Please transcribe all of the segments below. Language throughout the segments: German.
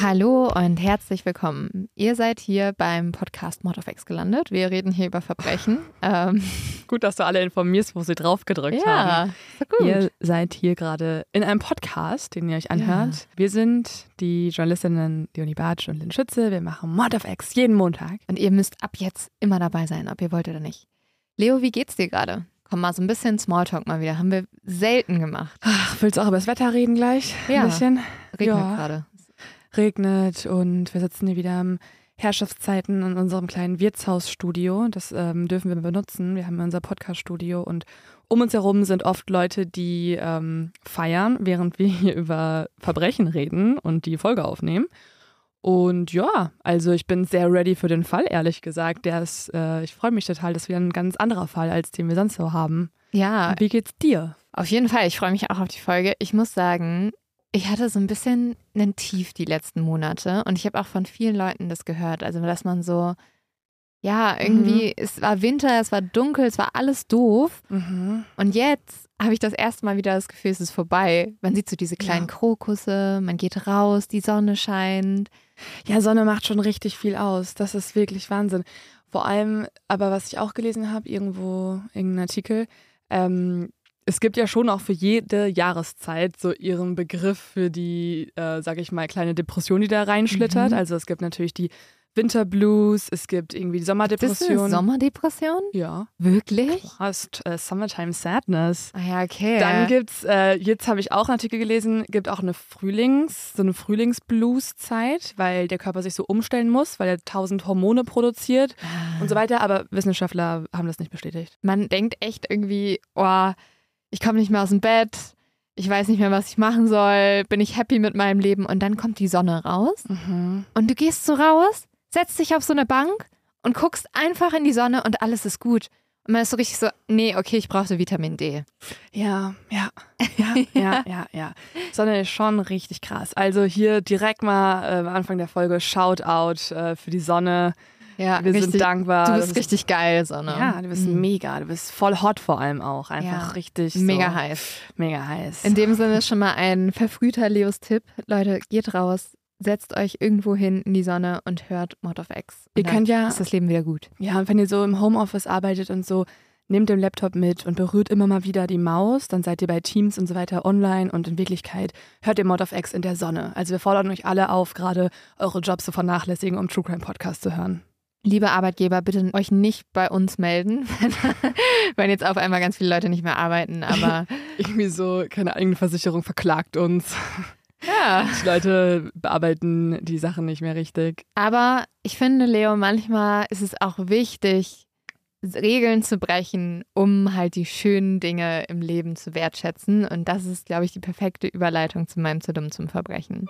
Hallo und herzlich willkommen. Ihr seid hier beim Podcast Mod of X gelandet. Wir reden hier über Verbrechen. Ähm, gut, dass du alle informierst, wo sie drauf gedrückt ja, haben. Gut. Ihr seid hier gerade in einem Podcast, den ihr euch anhört. Ja. Wir sind die Journalistinnen Leonie Bartsch und Lynn Schütze. Wir machen Mod of X jeden Montag. Und ihr müsst ab jetzt immer dabei sein, ob ihr wollt oder nicht. Leo, wie geht's dir gerade? Komm mal, so ein bisschen Smalltalk mal wieder. Haben wir selten gemacht. Ach, willst du auch über das Wetter reden gleich? Ja. Ein bisschen? Regnet ja. gerade. Regnet und wir sitzen hier wieder am Herrschaftszeiten in unserem kleinen Wirtshausstudio. Das ähm, dürfen wir benutzen. Wir haben unser Podcaststudio und um uns herum sind oft Leute, die ähm, feiern, während wir hier über Verbrechen reden und die Folge aufnehmen. Und ja, also ich bin sehr ready für den Fall, ehrlich gesagt. Der ist, äh, ich freue mich total, das ist wieder ein ganz anderer Fall, als den wir sonst so haben. Ja. Wie geht's dir? Auf jeden Fall, ich freue mich auch auf die Folge. Ich muss sagen, ich hatte so ein bisschen einen Tief die letzten Monate und ich habe auch von vielen Leuten das gehört. Also, dass man so, ja, irgendwie, mhm. es war Winter, es war dunkel, es war alles doof. Mhm. Und jetzt habe ich das erste Mal wieder das Gefühl, es ist vorbei. Man sieht so diese kleinen ja. Krokusse, man geht raus, die Sonne scheint. Ja, Sonne macht schon richtig viel aus. Das ist wirklich Wahnsinn. Vor allem, aber was ich auch gelesen habe, irgendwo, irgendein Artikel, ähm, es gibt ja schon auch für jede Jahreszeit so ihren Begriff für die, äh, sag ich mal, kleine Depression, die da reinschlittert. Mhm. Also es gibt natürlich die Winterblues, es gibt irgendwie die Sommerdepression. Ist das Sommerdepression? Ja. Wirklich? Du hast äh, Summertime Sadness. Ah ja, okay. Dann gibt's, äh, jetzt habe ich auch einen Artikel gelesen, gibt auch eine Frühlings, so eine Frühlingsblues-Zeit, weil der Körper sich so umstellen muss, weil er tausend Hormone produziert ah. und so weiter. Aber Wissenschaftler haben das nicht bestätigt. Man denkt echt irgendwie, oh, ich komme nicht mehr aus dem Bett, ich weiß nicht mehr, was ich machen soll, bin ich happy mit meinem Leben und dann kommt die Sonne raus mhm. und du gehst so raus setzt dich auf so eine Bank und guckst einfach in die Sonne und alles ist gut. Und man ist so richtig so, nee, okay, ich brauchte Vitamin D. Ja, ja, ja, ja, ja, ja. Sonne ist schon richtig krass. Also hier direkt mal äh, am Anfang der Folge Shoutout äh, für die Sonne. Ja, wir richtig, sind dankbar. Du bist richtig geil, Sonne. Ja, du bist mhm. mega. Du bist voll hot vor allem auch. Einfach ja, richtig. Mega so, heiß. Mega heiß. In dem Sinne schon mal ein verfrühter Leos Tipp. Leute, geht raus, setzt euch irgendwo hin in die Sonne und hört Mod of X. ihr könnt ja. Ist das Leben wieder gut. Ja, und wenn ihr so im Homeoffice arbeitet und so, nehmt den Laptop mit und berührt immer mal wieder die Maus, dann seid ihr bei Teams und so weiter online und in Wirklichkeit hört ihr Mod of X in der Sonne. Also wir fordern euch alle auf, gerade eure Jobs zu vernachlässigen, um True Crime Podcast zu hören. Liebe Arbeitgeber, bitte euch nicht bei uns melden, wenn jetzt auf einmal ganz viele Leute nicht mehr arbeiten, aber irgendwie so keine eigene Versicherung verklagt uns. Ja. Die Leute bearbeiten die Sachen nicht mehr richtig. Aber ich finde, Leo, manchmal ist es auch wichtig, Regeln zu brechen, um halt die schönen Dinge im Leben zu wertschätzen. Und das ist, glaube ich, die perfekte Überleitung zu meinem zu dumm zum Verbrechen.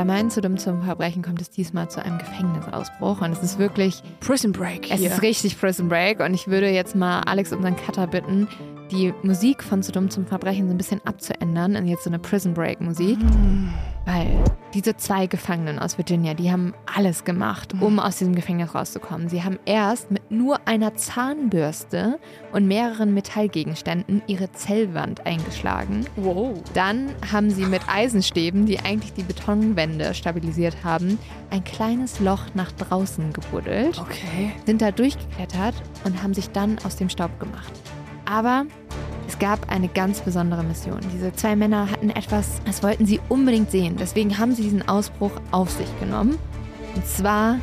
Bei meinen zu dumm zum Verbrechen kommt es diesmal zu einem Gefängnisausbruch und es ist wirklich Prison Break. Hier. Es ist richtig Prison Break und ich würde jetzt mal Alex, unseren Cutter, bitten, die Musik von zu dumm zum Verbrechen so ein bisschen abzuändern in jetzt so eine Prison Break Musik. Mm. Weil diese zwei Gefangenen aus Virginia, die haben alles gemacht, um aus diesem Gefängnis rauszukommen. Sie haben erst mit nur einer Zahnbürste und mehreren Metallgegenständen ihre Zellwand eingeschlagen. Wow. Dann haben sie mit Eisenstäben, die eigentlich die Betonwände stabilisiert haben, ein kleines Loch nach draußen gebuddelt. Okay. Sind da durchgeklettert und haben sich dann aus dem Staub gemacht. Aber es gab eine ganz besondere Mission. Diese zwei Männer hatten etwas, das wollten sie unbedingt sehen. Deswegen haben sie diesen Ausbruch auf sich genommen. Und zwar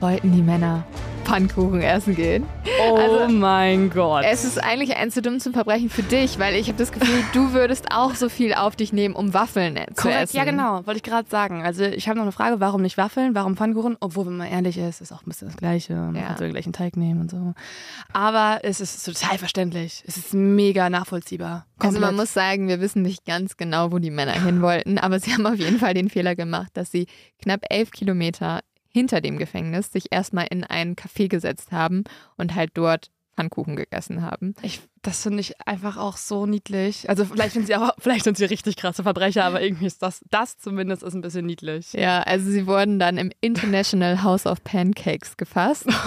wollten die Männer Pfannkuchen essen gehen. Oh also, mein Gott. Es ist eigentlich ein zu dumm zum Verbrechen für dich, weil ich habe das Gefühl, du würdest auch so viel auf dich nehmen, um Waffeln Korrekt, zu essen. Ja, genau, wollte ich gerade sagen. Also ich habe noch eine Frage, warum nicht Waffeln, warum Pfannkuchen? Obwohl, wenn man ehrlich ist, ist auch ein bisschen das Gleiche. Man ja. kann so den gleichen Teig nehmen und so. Aber es ist total verständlich. Es ist mega nachvollziehbar. Komplett. Also man muss sagen, wir wissen nicht ganz genau, wo die Männer hin wollten, aber sie haben auf jeden Fall den Fehler gemacht, dass sie knapp elf Kilometer hinter dem Gefängnis sich erstmal in ein Café gesetzt haben und halt dort Pfannkuchen gegessen haben. Ich, das finde ich einfach auch so niedlich. Also vielleicht sind sie auch, vielleicht sind sie richtig krasse Verbrecher, aber irgendwie ist das, das zumindest ist ein bisschen niedlich. Ja, also sie wurden dann im International House of Pancakes gefasst.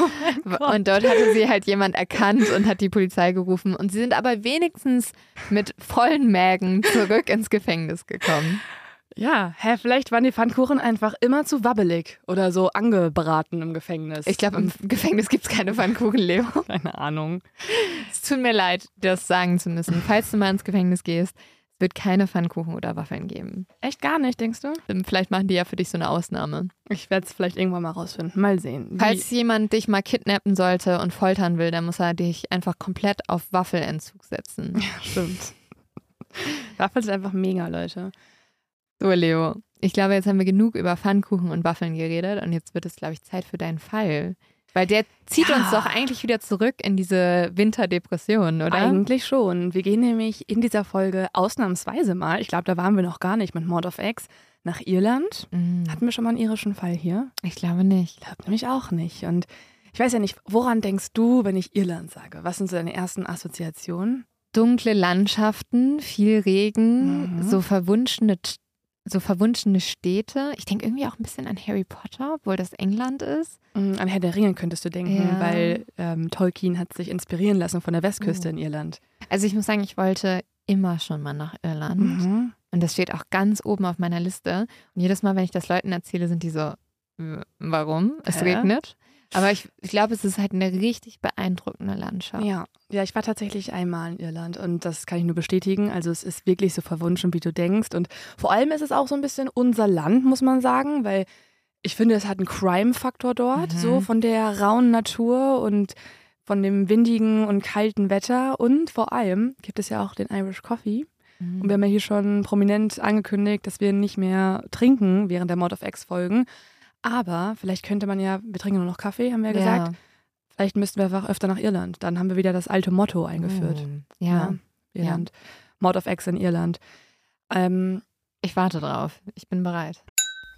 Oh und dort hatte sie halt jemand erkannt und hat die Polizei gerufen. Und sie sind aber wenigstens mit vollen Mägen zurück ins Gefängnis gekommen. Ja, hä, vielleicht waren die Pfannkuchen einfach immer zu wabbelig oder so angebraten im Gefängnis. Ich glaube, im Gefängnis gibt es keine Pfannkuchen, Leo. Keine Ahnung. Es tut mir leid, das sagen zu müssen. Falls du mal ins Gefängnis gehst, es wird keine Pfannkuchen oder Waffeln geben. Echt gar nicht, denkst du? Ähm, vielleicht machen die ja für dich so eine Ausnahme. Ich werde es vielleicht irgendwann mal rausfinden. Mal sehen. Wie Falls jemand dich mal kidnappen sollte und foltern will, dann muss er dich einfach komplett auf Waffelentzug setzen. Ja, stimmt. Waffeln sind einfach mega, Leute. So, Leo. Ich glaube, jetzt haben wir genug über Pfannkuchen und Waffeln geredet und jetzt wird es, glaube ich, Zeit für deinen Fall. Weil der zieht Ja. uns doch eigentlich wieder zurück in diese Winterdepression, oder? Eigentlich schon. Wir gehen nämlich in dieser Folge ausnahmsweise mal, ich glaube, da waren wir noch gar nicht mit Mord of X, nach Irland. Mhm. Hatten wir schon mal einen irischen Fall hier? Ich glaube nicht. Ich glaube nämlich auch nicht. Und ich weiß ja nicht, woran denkst du, wenn ich Irland sage? Was sind so deine ersten Assoziationen? Dunkle Landschaften, viel Regen, Mhm. so verwunschene, so verwunschene Städte. Ich denke irgendwie auch ein bisschen an Harry Potter, obwohl das England ist. Mm, An Herr der Ringe könntest du denken, Ja. weil ähm, Tolkien hat sich inspirieren lassen von der Westküste Oh. in Irland. Also ich muss sagen, ich wollte immer schon mal nach Irland. Mhm. Und das steht auch ganz oben auf meiner Liste. Und jedes Mal, wenn ich das Leuten erzähle, sind die so, "W- warum? Es Hä? regnet. Aber ich, ich glaube, es ist halt eine richtig beeindruckende Landschaft. Ja. ja, ich war tatsächlich einmal in Irland und das kann ich nur bestätigen. Also es ist wirklich so verwunschen, wie du denkst. Und vor allem ist es auch so ein bisschen unser Land, muss man sagen, weil ich finde, es hat einen Crime-Faktor dort, Mhm. so von der rauen Natur und von dem windigen und kalten Wetter. Und vor allem gibt es ja auch den Irish Coffee. Und Mhm. wir haben ja hier schon prominent angekündigt, dass wir nicht mehr trinken während der Mord of X-Folgen. Aber vielleicht könnte man ja, wir trinken nur noch Kaffee, haben wir ja gesagt. Vielleicht müssten wir einfach öfter nach Irland. Dann haben wir wieder das alte Motto eingeführt. Oh, ja. Irland. Mord of X in Irland. Ähm, ich warte drauf. Ich bin bereit.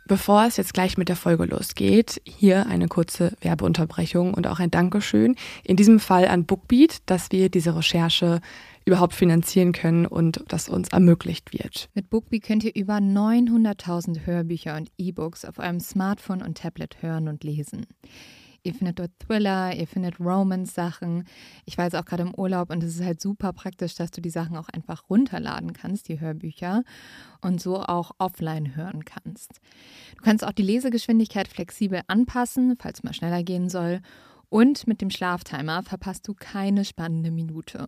Bevor es jetzt gleich mit der Folge losgeht, hier eine kurze Werbeunterbrechung und auch ein Dankeschön. In diesem Fall an Bookbeat, dass wir diese Recherche überhaupt finanzieren können und das uns ermöglicht wird. Mit Bookbee könnt ihr über 900.000 Hörbücher und E-Books auf eurem Smartphone und Tablet hören und lesen. Ihr findet dort Thriller, ihr findet Romance-Sachen. Ich war jetzt auch gerade im Urlaub und es ist halt super praktisch, dass du die Sachen auch einfach runterladen kannst, die Hörbücher, und so auch offline hören kannst. Du kannst auch die Lesegeschwindigkeit flexibel anpassen, falls mal schneller gehen soll. Und mit dem Schlaftimer verpasst du keine spannende Minute.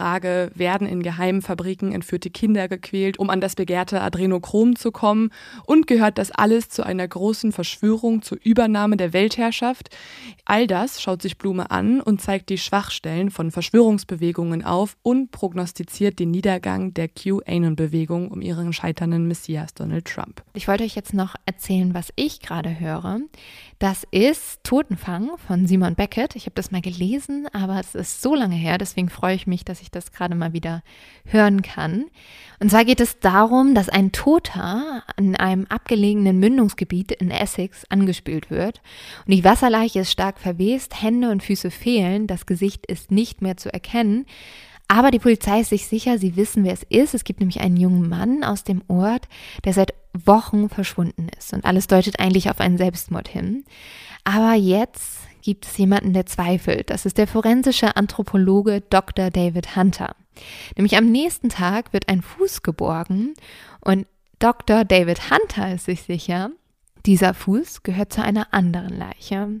werden in geheimen Fabriken entführte Kinder gequält, um an das begehrte Adrenochrom zu kommen? Und gehört das alles zu einer großen Verschwörung zur Übernahme der Weltherrschaft? All das schaut sich Blume an und zeigt die Schwachstellen von Verschwörungsbewegungen auf und prognostiziert den Niedergang der QAnon-Bewegung um ihren scheiternden Messias Donald Trump. Ich wollte euch jetzt noch erzählen, was ich gerade höre. Das ist Totenfang von Simon Beckett. Ich habe das mal gelesen, aber es ist so lange her, deswegen freue ich mich, dass ich das gerade mal wieder hören kann. Und zwar geht es darum, dass ein Toter an einem abgelegenen Mündungsgebiet in Essex angespült wird. Und die Wasserleiche ist stark verwest, Hände und Füße fehlen, das Gesicht ist nicht mehr zu erkennen. Aber die Polizei ist sich sicher, sie wissen, wer es ist. Es gibt nämlich einen jungen Mann aus dem Ort, der seit Wochen verschwunden ist. Und alles deutet eigentlich auf einen Selbstmord hin. Aber jetzt gibt es jemanden, der zweifelt. Das ist der forensische Anthropologe Dr. David Hunter. Nämlich am nächsten Tag wird ein Fuß geborgen und Dr. David Hunter ist sich sicher, dieser Fuß gehört zu einer anderen Leiche.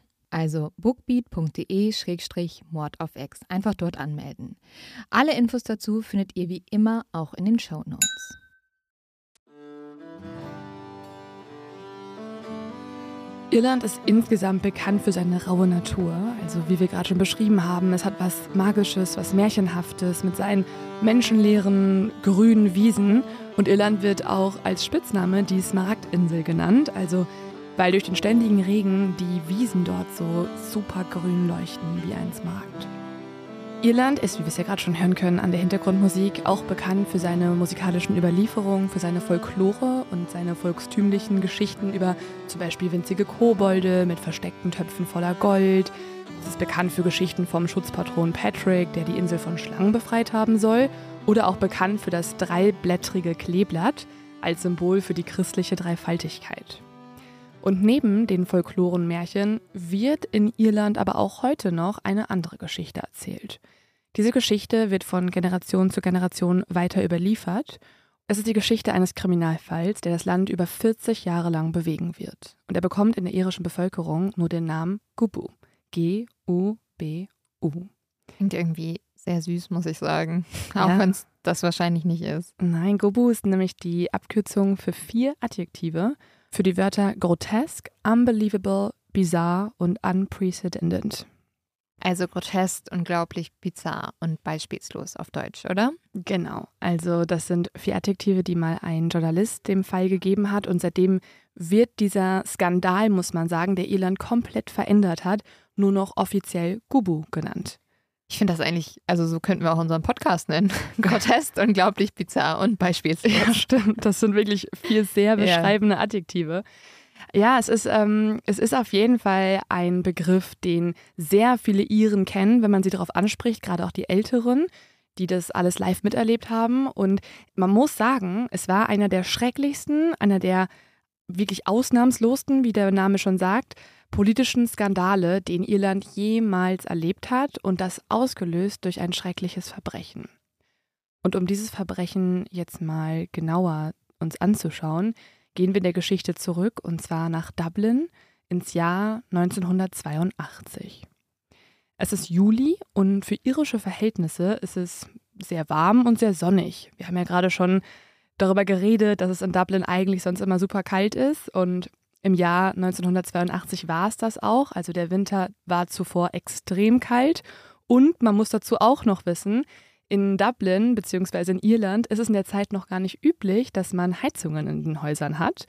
Also bookbeat.de-mord auf X. Einfach dort anmelden. Alle Infos dazu findet ihr wie immer auch in den Show Notes. Irland ist insgesamt bekannt für seine raue Natur. Also wie wir gerade schon beschrieben haben, es hat was Magisches, was Märchenhaftes mit seinen menschenleeren grünen Wiesen. Und Irland wird auch als Spitzname die Smaragdinsel genannt. Also weil durch den ständigen Regen die Wiesen dort so super grün leuchten wie ein Smaragd. Irland ist, wie wir es ja gerade schon hören können, an der Hintergrundmusik auch bekannt für seine musikalischen Überlieferungen, für seine Folklore und seine volkstümlichen Geschichten über zum Beispiel winzige Kobolde mit versteckten Töpfen voller Gold. Es ist bekannt für Geschichten vom Schutzpatron Patrick, der die Insel von Schlangen befreit haben soll. Oder auch bekannt für das dreiblättrige Kleeblatt als Symbol für die christliche Dreifaltigkeit. Und neben den Folklorenmärchen wird in Irland aber auch heute noch eine andere Geschichte erzählt. Diese Geschichte wird von Generation zu Generation weiter überliefert. Es ist die Geschichte eines Kriminalfalls, der das Land über 40 Jahre lang bewegen wird. Und er bekommt in der irischen Bevölkerung nur den Namen Gubu. G-U-B-U. Klingt irgendwie sehr süß, muss ich sagen. Auch ja. wenn es das wahrscheinlich nicht ist. Nein, Gubu ist nämlich die Abkürzung für vier Adjektive für die Wörter grotesk, unbelievable, bizarre und unprecedented. Also grotesk, unglaublich, bizarr und beispielslos auf Deutsch, oder? Genau. Also das sind vier Adjektive, die mal ein Journalist dem Fall gegeben hat und seitdem wird dieser Skandal, muss man sagen, der Irland komplett verändert hat, nur noch offiziell Gubu genannt. Ich finde das eigentlich, also so könnten wir auch unseren Podcast nennen. Grotesk, unglaublich bizarr und beispielslos. Ja, stimmt. Das sind wirklich vier sehr beschreibende ja. Adjektive. Ja, es ist, ähm, es ist auf jeden Fall ein Begriff, den sehr viele Iren kennen, wenn man sie darauf anspricht, gerade auch die Älteren, die das alles live miterlebt haben. Und man muss sagen, es war einer der schrecklichsten, einer der wirklich ausnahmslosten, wie der Name schon sagt, politischen Skandale, den Irland jemals erlebt hat und das ausgelöst durch ein schreckliches Verbrechen. Und um dieses Verbrechen jetzt mal genauer uns anzuschauen, gehen wir in der Geschichte zurück und zwar nach Dublin ins Jahr 1982. Es ist Juli und für irische Verhältnisse ist es sehr warm und sehr sonnig. Wir haben ja gerade schon darüber geredet, dass es in Dublin eigentlich sonst immer super kalt ist und im Jahr 1982 war es das auch. Also der Winter war zuvor extrem kalt. Und man muss dazu auch noch wissen, in Dublin bzw. in Irland ist es in der Zeit noch gar nicht üblich, dass man Heizungen in den Häusern hat.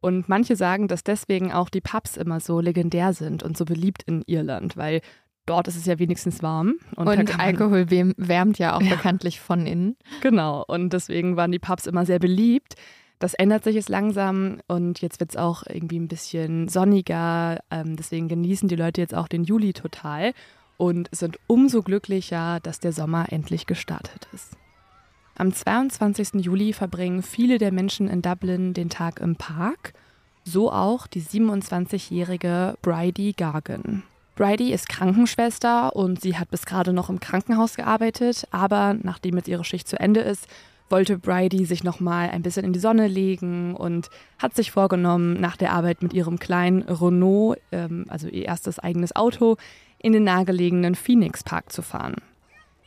Und manche sagen, dass deswegen auch die Pubs immer so legendär sind und so beliebt in Irland, weil dort ist es ja wenigstens warm. Und, und Alkohol wärmt ja auch ja. bekanntlich von innen. Genau, und deswegen waren die Pubs immer sehr beliebt. Das ändert sich jetzt langsam und jetzt wird es auch irgendwie ein bisschen sonniger. Ähm, deswegen genießen die Leute jetzt auch den Juli total und sind umso glücklicher, dass der Sommer endlich gestartet ist. Am 22. Juli verbringen viele der Menschen in Dublin den Tag im Park, so auch die 27-jährige Bridie Gargan. Bridie ist Krankenschwester und sie hat bis gerade noch im Krankenhaus gearbeitet, aber nachdem jetzt ihre Schicht zu Ende ist, wollte Bridie sich nochmal ein bisschen in die Sonne legen und hat sich vorgenommen, nach der Arbeit mit ihrem kleinen Renault, ähm, also ihr erstes eigenes Auto, in den nahegelegenen Phoenix Park zu fahren.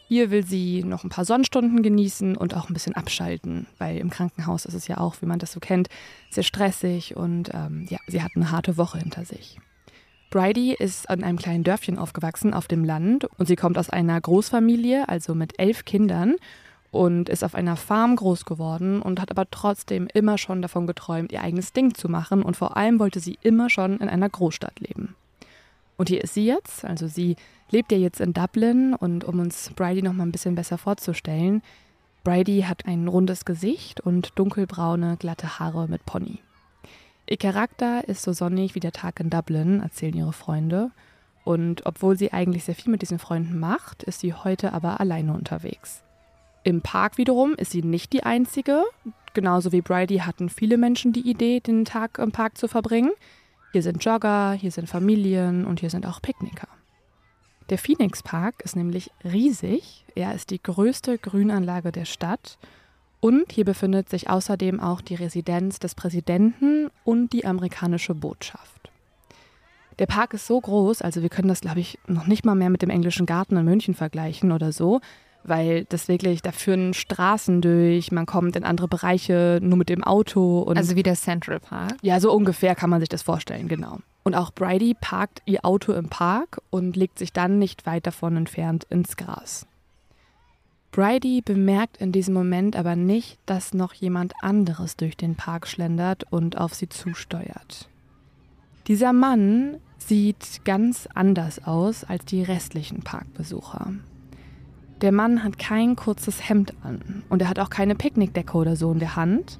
Hier will sie noch ein paar Sonnenstunden genießen und auch ein bisschen abschalten, weil im Krankenhaus ist es ja auch, wie man das so kennt, sehr stressig und ähm, ja, sie hat eine harte Woche hinter sich. Bridie ist in einem kleinen Dörfchen aufgewachsen auf dem Land und sie kommt aus einer Großfamilie, also mit elf Kindern und ist auf einer Farm groß geworden und hat aber trotzdem immer schon davon geträumt, ihr eigenes Ding zu machen und vor allem wollte sie immer schon in einer Großstadt leben. Und hier ist sie jetzt, also sie lebt ja jetzt in Dublin und um uns Bridie noch mal ein bisschen besser vorzustellen, Bridie hat ein rundes Gesicht und dunkelbraune, glatte Haare mit Pony. Ihr Charakter ist so sonnig wie der Tag in Dublin, erzählen ihre Freunde. Und obwohl sie eigentlich sehr viel mit diesen Freunden macht, ist sie heute aber alleine unterwegs. Im Park wiederum ist sie nicht die einzige. Genauso wie Bridie hatten viele Menschen die Idee, den Tag im Park zu verbringen. Hier sind Jogger, hier sind Familien und hier sind auch Picknicker. Der Phoenix Park ist nämlich riesig. Er ist die größte Grünanlage der Stadt. Und hier befindet sich außerdem auch die Residenz des Präsidenten und die amerikanische Botschaft. Der Park ist so groß, also wir können das, glaube ich, noch nicht mal mehr mit dem englischen Garten in München vergleichen oder so, weil das wirklich, da führen Straßen durch, man kommt in andere Bereiche nur mit dem Auto. Und also wie der Central Park? Ja, so ungefähr kann man sich das vorstellen, genau. Und auch Bridie parkt ihr Auto im Park und legt sich dann nicht weit davon entfernt ins Gras. Bridie bemerkt in diesem Moment aber nicht, dass noch jemand anderes durch den Park schlendert und auf sie zusteuert. Dieser Mann sieht ganz anders aus als die restlichen Parkbesucher. Der Mann hat kein kurzes Hemd an und er hat auch keine Picknickdecke oder so in der Hand.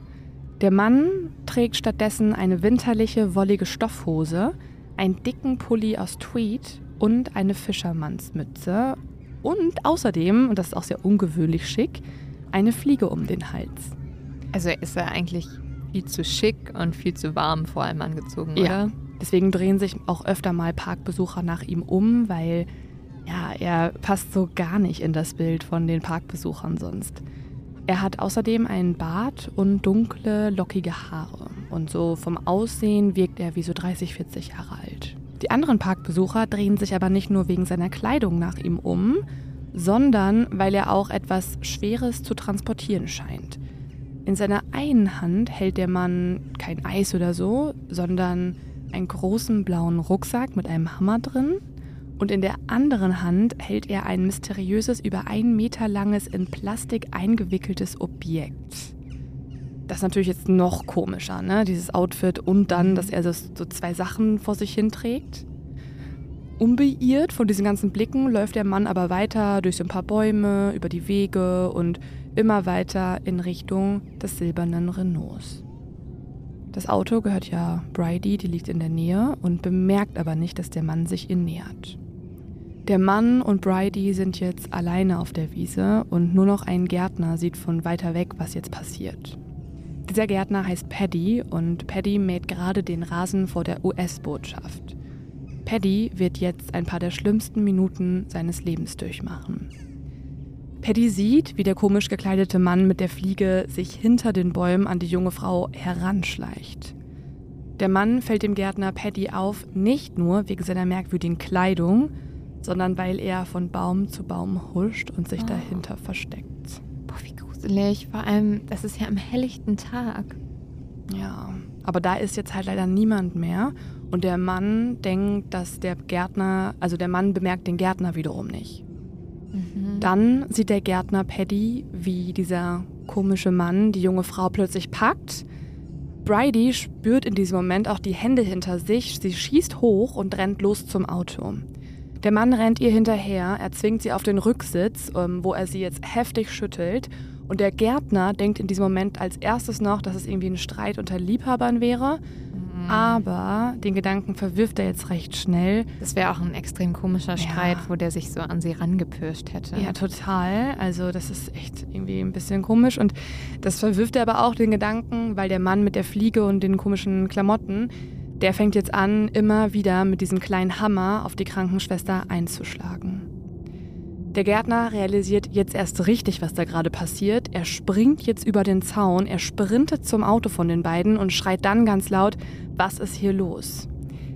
Der Mann trägt stattdessen eine winterliche, wollige Stoffhose, einen dicken Pulli aus Tweed und eine Fischermannsmütze und außerdem, und das ist auch sehr ungewöhnlich schick, eine Fliege um den Hals. Also ist er eigentlich viel zu schick und viel zu warm vor allem angezogen, ja. oder? Deswegen drehen sich auch öfter mal Parkbesucher nach ihm um, weil ja, er passt so gar nicht in das Bild von den Parkbesuchern sonst. Er hat außerdem einen Bart und dunkle, lockige Haare. Und so vom Aussehen wirkt er wie so 30, 40 Jahre alt. Die anderen Parkbesucher drehen sich aber nicht nur wegen seiner Kleidung nach ihm um, sondern weil er auch etwas Schweres zu transportieren scheint. In seiner einen Hand hält der Mann kein Eis oder so, sondern einen großen blauen Rucksack mit einem Hammer drin. Und in der anderen Hand hält er ein mysteriöses, über einen Meter langes, in Plastik eingewickeltes Objekt. Das ist natürlich jetzt noch komischer, ne? Dieses Outfit und dann, dass er so, so zwei Sachen vor sich hin trägt. Unbeirrt von diesen ganzen Blicken läuft der Mann aber weiter durch so ein paar Bäume, über die Wege und immer weiter in Richtung des silbernen Renaults. Das Auto gehört ja Bridie, die liegt in der Nähe und bemerkt aber nicht, dass der Mann sich ihr nähert. Der Mann und Bridie sind jetzt alleine auf der Wiese und nur noch ein Gärtner sieht von weiter weg, was jetzt passiert. Dieser Gärtner heißt Paddy und Paddy mäht gerade den Rasen vor der US-Botschaft. Paddy wird jetzt ein paar der schlimmsten Minuten seines Lebens durchmachen. Paddy sieht, wie der komisch gekleidete Mann mit der Fliege sich hinter den Bäumen an die junge Frau heranschleicht. Der Mann fällt dem Gärtner Paddy auf, nicht nur wegen seiner merkwürdigen Kleidung, sondern weil er von Baum zu Baum huscht und sich oh. dahinter versteckt gruselig. Vor allem, das ist ja am helllichten Tag. Ja, aber da ist jetzt halt leider niemand mehr. Und der Mann denkt, dass der Gärtner, also der Mann bemerkt den Gärtner wiederum nicht. Mhm. Dann sieht der Gärtner Paddy, wie dieser komische Mann die junge Frau plötzlich packt. Bridie spürt in diesem Moment auch die Hände hinter sich. Sie schießt hoch und rennt los zum Auto. Der Mann rennt ihr hinterher, er zwingt sie auf den Rücksitz, ähm, wo er sie jetzt heftig schüttelt und der Gärtner denkt in diesem Moment als erstes noch, dass es irgendwie ein Streit unter Liebhabern wäre. Mhm. Aber den Gedanken verwirft er jetzt recht schnell. Das wäre auch ein extrem komischer Streit, ja. wo der sich so an sie rangepirscht hätte. Ja, total. Also das ist echt irgendwie ein bisschen komisch. Und das verwirft er aber auch den Gedanken, weil der Mann mit der Fliege und den komischen Klamotten, der fängt jetzt an, immer wieder mit diesem kleinen Hammer auf die Krankenschwester einzuschlagen. Der Gärtner realisiert jetzt erst richtig, was da gerade passiert. Er springt jetzt über den Zaun, er sprintet zum Auto von den beiden und schreit dann ganz laut, was ist hier los?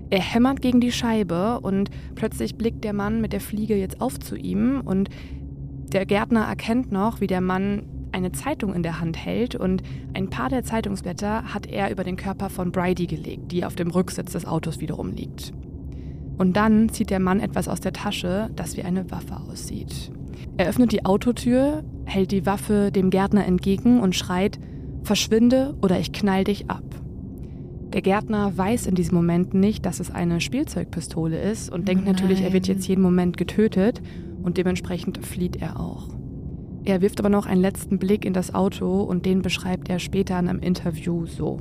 Er hämmert gegen die Scheibe und plötzlich blickt der Mann mit der Fliege jetzt auf zu ihm und der Gärtner erkennt noch, wie der Mann eine Zeitung in der Hand hält und ein paar der Zeitungsblätter hat er über den Körper von Bridie gelegt, die auf dem Rücksitz des Autos wiederum liegt. Und dann zieht der Mann etwas aus der Tasche, das wie eine Waffe aussieht. Er öffnet die Autotür, hält die Waffe dem Gärtner entgegen und schreit, Verschwinde oder ich knall dich ab. Der Gärtner weiß in diesem Moment nicht, dass es eine Spielzeugpistole ist und denkt Nein. natürlich, er wird jetzt jeden Moment getötet und dementsprechend flieht er auch. Er wirft aber noch einen letzten Blick in das Auto und den beschreibt er später in einem Interview so.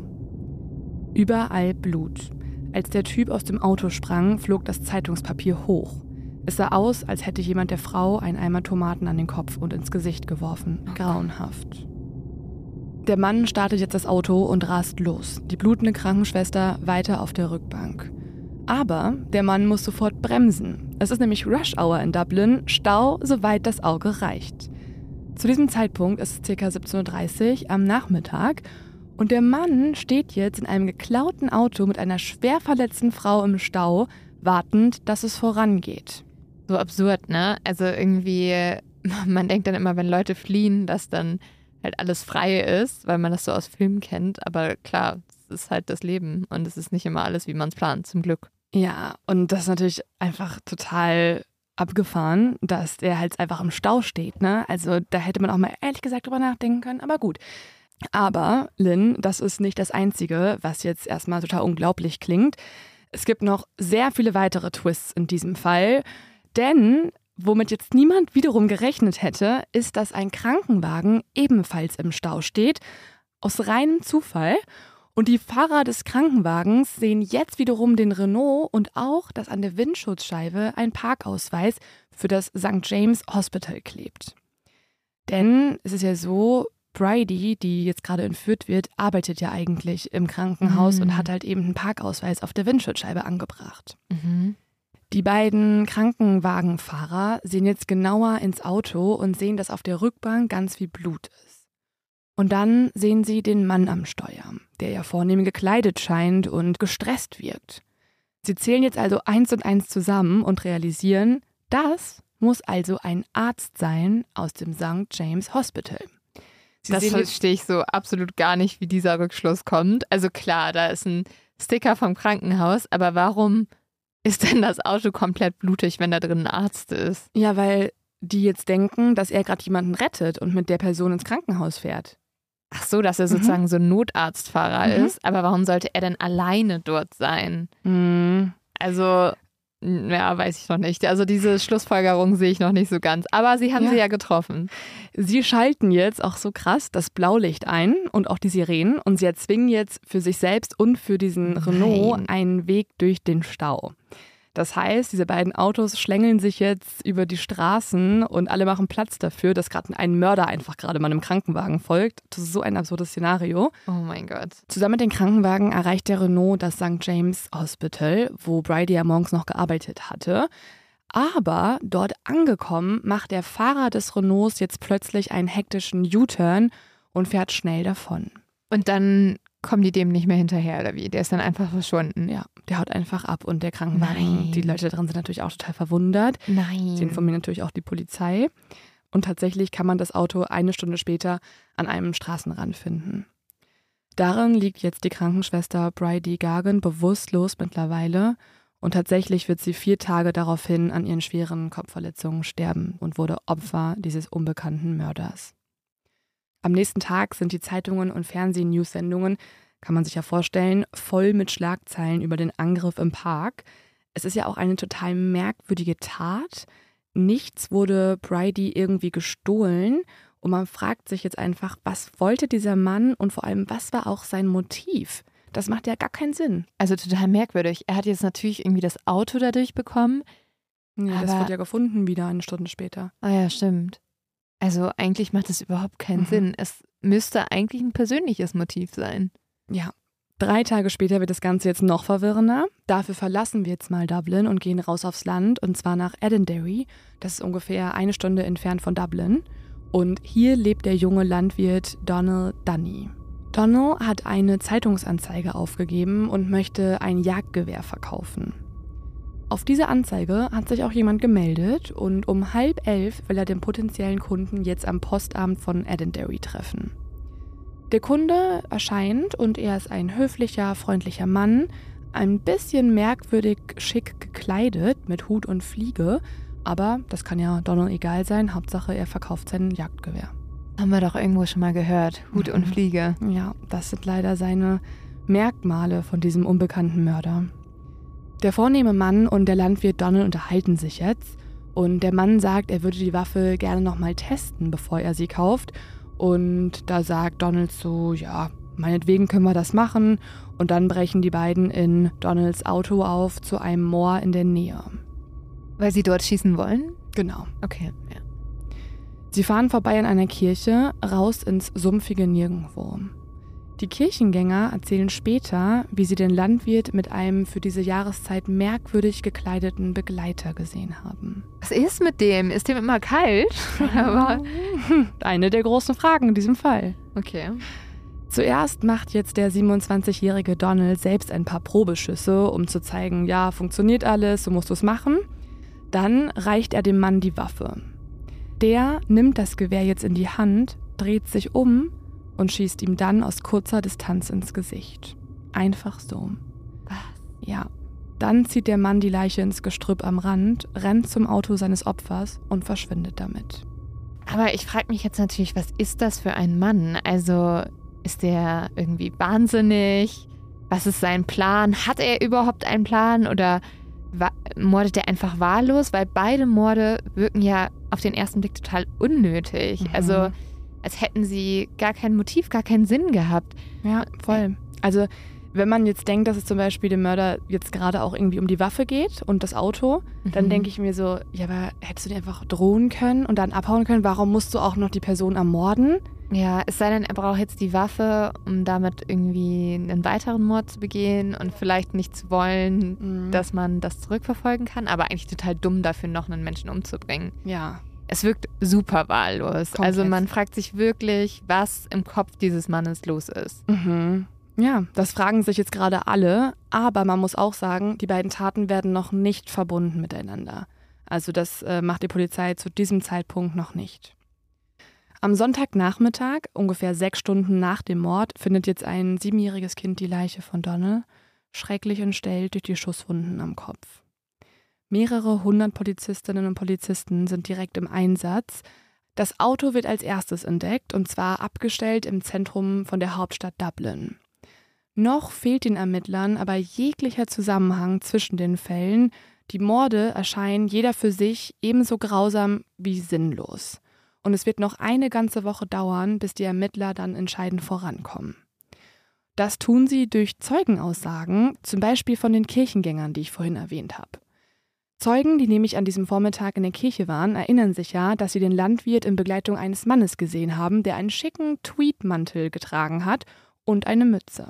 Überall Blut. Als der Typ aus dem Auto sprang, flog das Zeitungspapier hoch. Es sah aus, als hätte jemand der Frau einen Eimer Tomaten an den Kopf und ins Gesicht geworfen. Grauenhaft. Der Mann startet jetzt das Auto und rast los, die blutende Krankenschwester weiter auf der Rückbank. Aber der Mann muss sofort bremsen. Es ist nämlich Rush Hour in Dublin, Stau, soweit das Auge reicht. Zu diesem Zeitpunkt ist es ca. 17.30 Uhr am Nachmittag und der Mann steht jetzt in einem geklauten Auto mit einer schwer verletzten Frau im Stau, wartend, dass es vorangeht. So absurd, ne? Also irgendwie, man denkt dann immer, wenn Leute fliehen, dass dann halt alles frei ist, weil man das so aus Filmen kennt. Aber klar, es ist halt das Leben und es ist nicht immer alles, wie man es plant, zum Glück. Ja, und das ist natürlich einfach total abgefahren, dass der halt einfach im Stau steht. Ne? Also da hätte man auch mal ehrlich gesagt drüber nachdenken können. Aber gut. Aber, Lynn, das ist nicht das Einzige, was jetzt erstmal total unglaublich klingt. Es gibt noch sehr viele weitere Twists in diesem Fall. Denn womit jetzt niemand wiederum gerechnet hätte, ist, dass ein Krankenwagen ebenfalls im Stau steht. Aus reinem Zufall. Und die Fahrer des Krankenwagens sehen jetzt wiederum den Renault und auch, dass an der Windschutzscheibe ein Parkausweis für das St. James Hospital klebt. Denn es ist ja so, Bridie, die jetzt gerade entführt wird, arbeitet ja eigentlich im Krankenhaus mhm. und hat halt eben einen Parkausweis auf der Windschutzscheibe angebracht. Mhm. Die beiden Krankenwagenfahrer sehen jetzt genauer ins Auto und sehen, dass auf der Rückbank ganz viel Blut ist. Und dann sehen sie den Mann am Steuer, der ja vornehm gekleidet scheint und gestresst wirkt. Sie zählen jetzt also eins und eins zusammen und realisieren, das muss also ein Arzt sein aus dem St. James Hospital. Sie das verstehe ich so absolut gar nicht, wie dieser Rückschluss kommt. Also klar, da ist ein Sticker vom Krankenhaus, aber warum ist denn das Auto komplett blutig, wenn da drin ein Arzt ist? Ja, weil die jetzt denken, dass er gerade jemanden rettet und mit der Person ins Krankenhaus fährt. Ach so, dass er mhm. sozusagen so ein Notarztfahrer mhm. ist. Aber warum sollte er denn alleine dort sein? Mhm. Also, ja, weiß ich noch nicht. Also diese Schlussfolgerung sehe ich noch nicht so ganz. Aber sie haben ja. sie ja getroffen. Sie schalten jetzt auch so krass das Blaulicht ein und auch die Sirenen und sie erzwingen jetzt für sich selbst und für diesen Renault Nein. einen Weg durch den Stau. Das heißt, diese beiden Autos schlängeln sich jetzt über die Straßen und alle machen Platz dafür, dass gerade ein Mörder einfach gerade mal im Krankenwagen folgt. Das ist so ein absurdes Szenario. Oh mein Gott. Zusammen mit den Krankenwagen erreicht der Renault das St. James Hospital, wo Bridie ja morgens noch gearbeitet hatte. Aber dort angekommen, macht der Fahrer des Renaults jetzt plötzlich einen hektischen U-Turn und fährt schnell davon. Und dann kommen die dem nicht mehr hinterher oder wie? Der ist dann einfach verschwunden. Ja, der haut einfach ab und der Krankenwagen, Nein. die Leute da drin sind natürlich auch total verwundert. Nein. Sie informieren natürlich auch die Polizei. Und tatsächlich kann man das Auto eine Stunde später an einem Straßenrand finden. Darin liegt jetzt die Krankenschwester Bridie Gargan bewusstlos mittlerweile und tatsächlich wird sie vier Tage daraufhin an ihren schweren Kopfverletzungen sterben und wurde Opfer dieses unbekannten Mörders. Am nächsten Tag sind die Zeitungen und Fernseh-News-Sendungen, kann man sich ja vorstellen, voll mit Schlagzeilen über den Angriff im Park. Es ist ja auch eine total merkwürdige Tat. Nichts wurde Bridie irgendwie gestohlen und man fragt sich jetzt einfach, was wollte dieser Mann und vor allem, was war auch sein Motiv? Das macht ja gar keinen Sinn. Also total merkwürdig. Er hat jetzt natürlich irgendwie das Auto dadurch bekommen. Ja, das wird ja gefunden wieder eine Stunde später. Ah ja, stimmt. Also eigentlich macht es überhaupt keinen mhm. Sinn. Es müsste eigentlich ein persönliches Motiv sein. Ja. Drei Tage später wird das Ganze jetzt noch verwirrender. Dafür verlassen wir jetzt mal Dublin und gehen raus aufs Land und zwar nach Edenderry. Das ist ungefähr eine Stunde entfernt von Dublin. Und hier lebt der junge Landwirt Donald Dunny. Donald hat eine Zeitungsanzeige aufgegeben und möchte ein Jagdgewehr verkaufen. Auf diese Anzeige hat sich auch jemand gemeldet und um halb elf will er den potenziellen Kunden jetzt am Postamt von Edenderry treffen. Der Kunde erscheint und er ist ein höflicher, freundlicher Mann, ein bisschen merkwürdig schick gekleidet mit Hut und Fliege, aber das kann ja Donald egal sein, Hauptsache er verkauft sein Jagdgewehr. Haben wir doch irgendwo schon mal gehört, Hut mhm. und Fliege. Ja, das sind leider seine Merkmale von diesem unbekannten Mörder. Der vornehme Mann und der Landwirt Donald unterhalten sich jetzt und der Mann sagt, er würde die Waffe gerne nochmal testen, bevor er sie kauft. Und da sagt Donald so, ja, meinetwegen können wir das machen. Und dann brechen die beiden in Donalds Auto auf zu einem Moor in der Nähe. Weil sie dort schießen wollen? Genau. Okay, ja. Sie fahren vorbei an einer Kirche, raus ins sumpfige Nirgendwo. Die Kirchengänger erzählen später, wie sie den Landwirt mit einem für diese Jahreszeit merkwürdig gekleideten Begleiter gesehen haben. Was ist mit dem? Ist dem immer kalt? Eine der großen Fragen in diesem Fall. okay. Zuerst macht jetzt der 27-jährige Donald selbst ein paar Probeschüsse, um zu zeigen, ja, funktioniert alles, so musst du es machen. Dann reicht er dem Mann die Waffe. Der nimmt das Gewehr jetzt in die Hand, dreht sich um und schießt ihm dann aus kurzer Distanz ins Gesicht. Einfach so. Was? Ja. Dann zieht der Mann die Leiche ins Gestrüpp am Rand, rennt zum Auto seines Opfers und verschwindet damit. Aber ich frage mich jetzt natürlich, was ist das für ein Mann? Also ist der irgendwie wahnsinnig? Was ist sein Plan? Hat er überhaupt einen Plan oder mordet er einfach wahllos? Weil beide Morde wirken ja auf den ersten Blick total unnötig. Mhm. Also als hätten sie gar kein Motiv, gar keinen Sinn gehabt. Ja, voll. Also, wenn man jetzt denkt, dass es zum Beispiel dem Mörder jetzt gerade auch irgendwie um die Waffe geht und das Auto, dann Mhm. denke ich mir so, ja, aber hättest du dir einfach drohen können und dann abhauen können? Warum musst du auch noch die Person ermorden? Ja, es sei denn, er braucht jetzt die Waffe, um damit irgendwie einen weiteren Mord zu begehen und vielleicht nicht zu wollen, Mhm. dass man das zurückverfolgen kann, aber eigentlich total dumm dafür, noch einen Menschen umzubringen. Ja. Es wirkt super wahllos. Komplett. Also man fragt sich wirklich, was im Kopf dieses Mannes los ist. Mhm. Ja, das fragen sich jetzt gerade alle, aber man muss auch sagen, die beiden Taten werden noch nicht verbunden miteinander. Also das äh, macht die Polizei zu diesem Zeitpunkt noch nicht. Am Sonntagnachmittag, ungefähr sechs Stunden nach dem Mord, findet jetzt ein siebenjähriges Kind die Leiche von Donnell, schrecklich entstellt durch die Schusswunden am Kopf. Mehrere hundert Polizistinnen und Polizisten sind direkt im Einsatz. Das Auto wird als erstes entdeckt und zwar abgestellt im Zentrum von der Hauptstadt Dublin. Noch fehlt den Ermittlern aber jeglicher Zusammenhang zwischen den Fällen. Die Morde erscheinen jeder für sich ebenso grausam wie sinnlos. Und es wird noch eine ganze Woche dauern, bis die Ermittler dann entscheidend vorankommen. Das tun sie durch Zeugenaussagen, zum Beispiel von den Kirchengängern, die ich vorhin erwähnt habe. Zeugen, die nämlich an diesem Vormittag in der Kirche waren, erinnern sich ja, dass sie den Landwirt in Begleitung eines Mannes gesehen haben, der einen schicken Tweedmantel getragen hat und eine Mütze.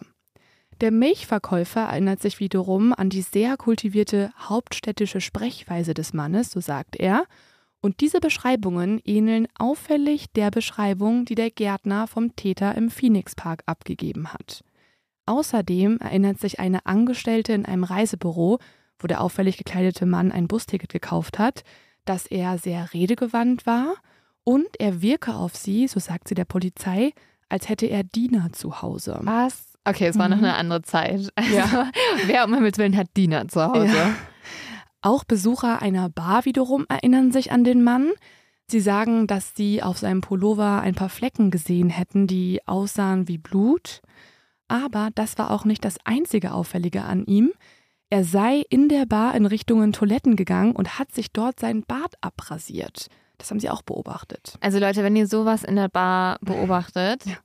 Der Milchverkäufer erinnert sich wiederum an die sehr kultivierte hauptstädtische Sprechweise des Mannes, so sagt er, und diese Beschreibungen ähneln auffällig der Beschreibung, die der Gärtner vom Täter im Phoenix Park abgegeben hat. Außerdem erinnert sich eine Angestellte in einem Reisebüro, wo der auffällig gekleidete Mann ein Busticket gekauft hat, dass er sehr redegewandt war und er wirke auf sie, so sagt sie der Polizei, als hätte er Diener zu Hause. Was? Okay, es war noch Mhm. eine andere Zeit. Also, Ja. wer um Himmels Willen hat Diener zu Hause? Ja. Auch Besucher einer Bar wiederum erinnern sich an den Mann. Sie sagen, dass sie auf seinem Pullover ein paar Flecken gesehen hätten, die aussahen wie Blut. Aber das war auch nicht das einzige Auffällige an ihm. Er sei in der Bar in Richtungen Toiletten gegangen und hat sich dort seinen Bart abrasiert. Das haben sie auch beobachtet. Also Leute, wenn ihr sowas in der Bar beobachtet, Ja.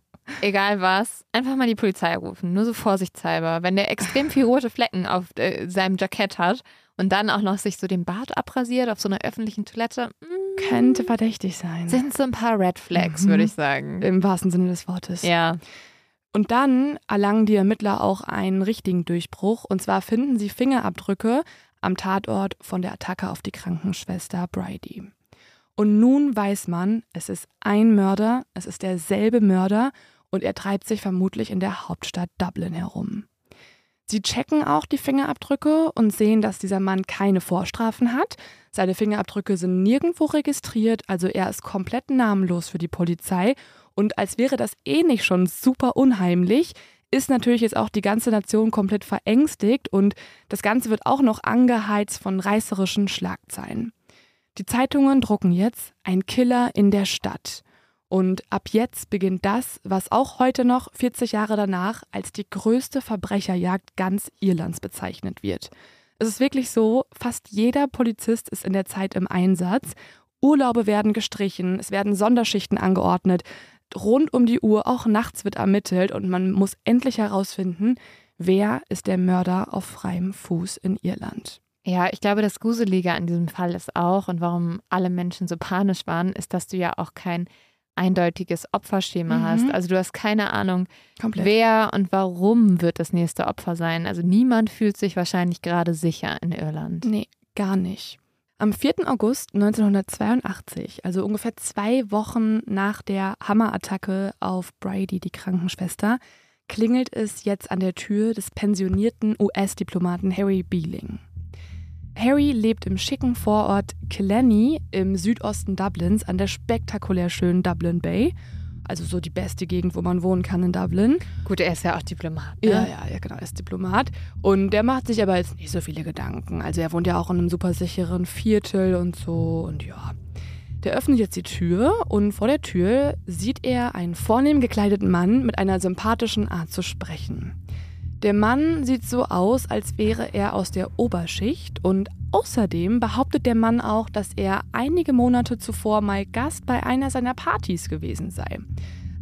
egal was, einfach mal die Polizei rufen, nur so vorsichtshalber. Wenn der extrem viel rote Flecken auf äh, seinem Jackett hat und dann auch noch sich so den Bart abrasiert auf so einer öffentlichen Toilette, mm, Könnte verdächtig sein. sind so ein paar Red Flags, Mhm. würde ich sagen. Im wahrsten Sinne des Wortes. Ja. Und dann erlangen die Ermittler auch einen richtigen Durchbruch. Und zwar finden sie Fingerabdrücke am Tatort von der Attacke auf die Krankenschwester Bridie. Und nun weiß man, es ist ein Mörder, es ist derselbe Mörder und er treibt sich vermutlich in der Hauptstadt Dublin herum. Sie checken auch die Fingerabdrücke und sehen, dass dieser Mann keine Vorstrafen hat. Seine Fingerabdrücke sind nirgendwo registriert, also er ist komplett namenlos für die Polizei. Und als wäre das eh nicht schon super unheimlich, ist natürlich jetzt auch die ganze Nation komplett verängstigt und das Ganze wird auch noch angeheizt von reißerischen Schlagzeilen. Die Zeitungen drucken jetzt ein Killer in der Stadt. Und ab jetzt beginnt das, was auch heute noch, 40 Jahre danach, als die größte Verbrecherjagd ganz Irlands bezeichnet wird. Es ist wirklich so, fast jeder Polizist ist in der Zeit im Einsatz. Urlaube werden gestrichen, es werden Sonderschichten angeordnet. Rund um die Uhr, auch nachts wird ermittelt und man muss endlich herausfinden, wer ist der Mörder auf freiem Fuß in Irland. Ja, ich glaube, das Gruselige an diesem Fall ist auch und warum alle Menschen so panisch waren, ist, dass du ja auch kein eindeutiges Opferschema Mhm. hast. Also du hast keine Ahnung, Komplett. wer und warum wird das nächste Opfer sein. Also niemand fühlt sich wahrscheinlich gerade sicher in Irland. Nee, gar nicht. Am 4. August 1982, also ungefähr zwei Wochen nach der Hammerattacke auf Brady, die Krankenschwester, klingelt es jetzt an der Tür des pensionierten US-Diplomaten Harry Beeling. Harry lebt im schicken Vorort Killenny im Südosten Dublins an der spektakulär schönen Dublin Bay. Also so die beste Gegend, wo man wohnen kann in Dublin. Gut, er ist ja auch Diplomat. Ne? Ja, ja, ja, genau, er ist Diplomat. Und der macht sich aber jetzt nicht so viele Gedanken. Also er wohnt ja auch in einem super sicheren Viertel und so. Und ja, der öffnet jetzt die Tür und vor der Tür sieht er einen vornehm gekleideten Mann mit einer sympathischen Art zu sprechen. Der Mann sieht so aus, als wäre er aus der Oberschicht und außerdem behauptet der Mann auch, dass er einige Monate zuvor mal Gast bei einer seiner Partys gewesen sei.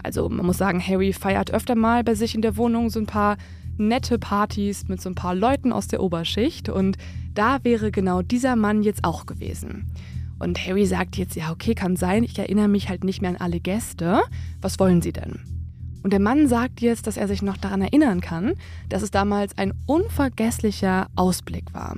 Also man muss sagen, Harry feiert öfter mal bei sich in der Wohnung so ein paar nette Partys mit so ein paar Leuten aus der Oberschicht und da wäre genau dieser Mann jetzt auch gewesen. Und Harry sagt jetzt, ja, okay, kann sein, ich erinnere mich halt nicht mehr an alle Gäste. Was wollen Sie denn? Und der Mann sagt jetzt, dass er sich noch daran erinnern kann, dass es damals ein unvergesslicher Ausblick war.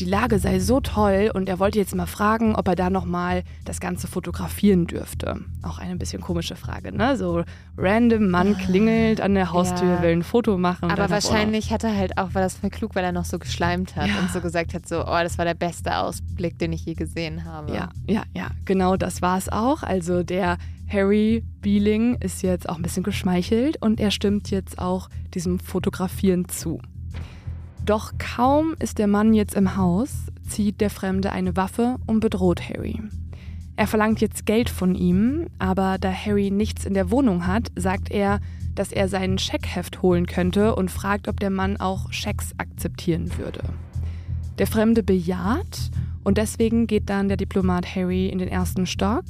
Die Lage sei so toll und er wollte jetzt mal fragen, ob er da nochmal das Ganze fotografieren dürfte. Auch eine bisschen komische Frage, ne? So random Mann klingelt an der Haustür, Ja. will ein Foto machen. Aber wahrscheinlich hat er halt auch, war das voll klug, weil er noch so geschleimt hat Ja. und so gesagt hat, so, oh, das war der beste Ausblick, den ich je gesehen habe. Ja, ja, ja, genau das war es auch. Also der Harry Beeling ist jetzt auch ein bisschen geschmeichelt und er stimmt jetzt auch diesem Fotografieren zu. Doch kaum ist der Mann jetzt im Haus, zieht der Fremde eine Waffe und bedroht Harry. Er verlangt jetzt Geld von ihm, aber da Harry nichts in der Wohnung hat, sagt er, dass er sein Scheckheft holen könnte und fragt, ob der Mann auch Schecks akzeptieren würde. Der Fremde bejaht und deswegen geht dann der Diplomat Harry in den ersten Stock.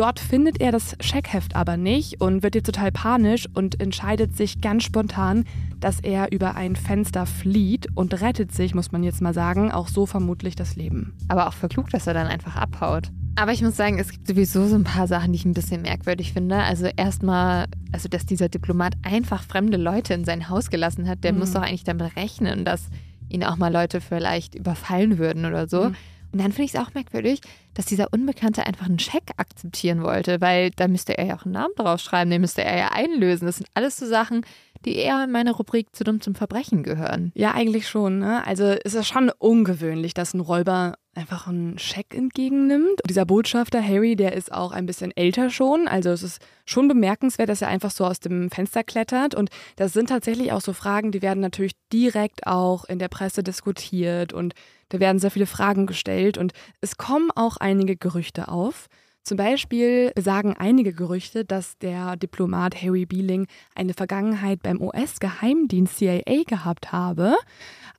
Dort findet er das Scheckheft aber nicht und wird jetzt total panisch und entscheidet sich ganz spontan, dass er über ein Fenster flieht und rettet sich, muss man jetzt mal sagen, auch so vermutlich das Leben. Aber auch verklug, dass er dann einfach abhaut. Aber ich muss sagen, es gibt sowieso so ein paar Sachen, die ich ein bisschen merkwürdig finde. Also erstmal, also dass dieser Diplomat einfach fremde Leute in sein Haus gelassen hat, der Mhm. muss doch eigentlich damit rechnen, dass ihn auch mal Leute vielleicht überfallen würden oder so. Mhm. Und dann finde ich es auch merkwürdig, dass dieser Unbekannte einfach einen Scheck akzeptieren wollte, weil da müsste er ja auch einen Namen draufschreiben, den müsste er ja einlösen. Das sind alles so Sachen, die eher in meine Rubrik zu dumm zum Verbrechen gehören. Ja, eigentlich schon. Ne? Also es ist schon ungewöhnlich, dass ein Räuber einfach einen Scheck entgegennimmt. Dieser Botschafter Harry, der ist auch ein bisschen älter schon. Also es ist schon bemerkenswert, dass er einfach so aus dem Fenster klettert. Und das sind tatsächlich auch so Fragen, die werden natürlich direkt auch in der Presse diskutiert und da werden sehr viele Fragen gestellt. Und es kommen auch einige Gerüchte auf. Zum Beispiel sagen einige Gerüchte, dass der Diplomat Harry Beeling eine Vergangenheit beim US-Geheimdienst CIA gehabt habe.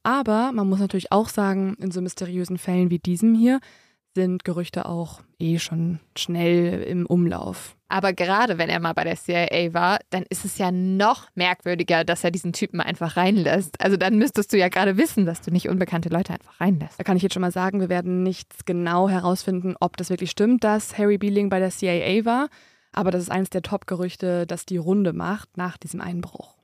Aber man muss natürlich auch sagen, in so mysteriösen Fällen wie diesem hier sind Gerüchte auch eh schon schnell im Umlauf. Aber gerade wenn er mal bei der CIA war, dann ist es ja noch merkwürdiger, dass er diesen Typen einfach reinlässt. Also dann müsstest du ja gerade wissen, dass du nicht unbekannte Leute einfach reinlässt. Da kann ich jetzt schon mal sagen, wir werden nicht genau herausfinden, ob das wirklich stimmt, dass Harry Beeling bei der CIA war. Aber das ist eines der Top-Gerüchte, das die Runde macht nach diesem Einbruch.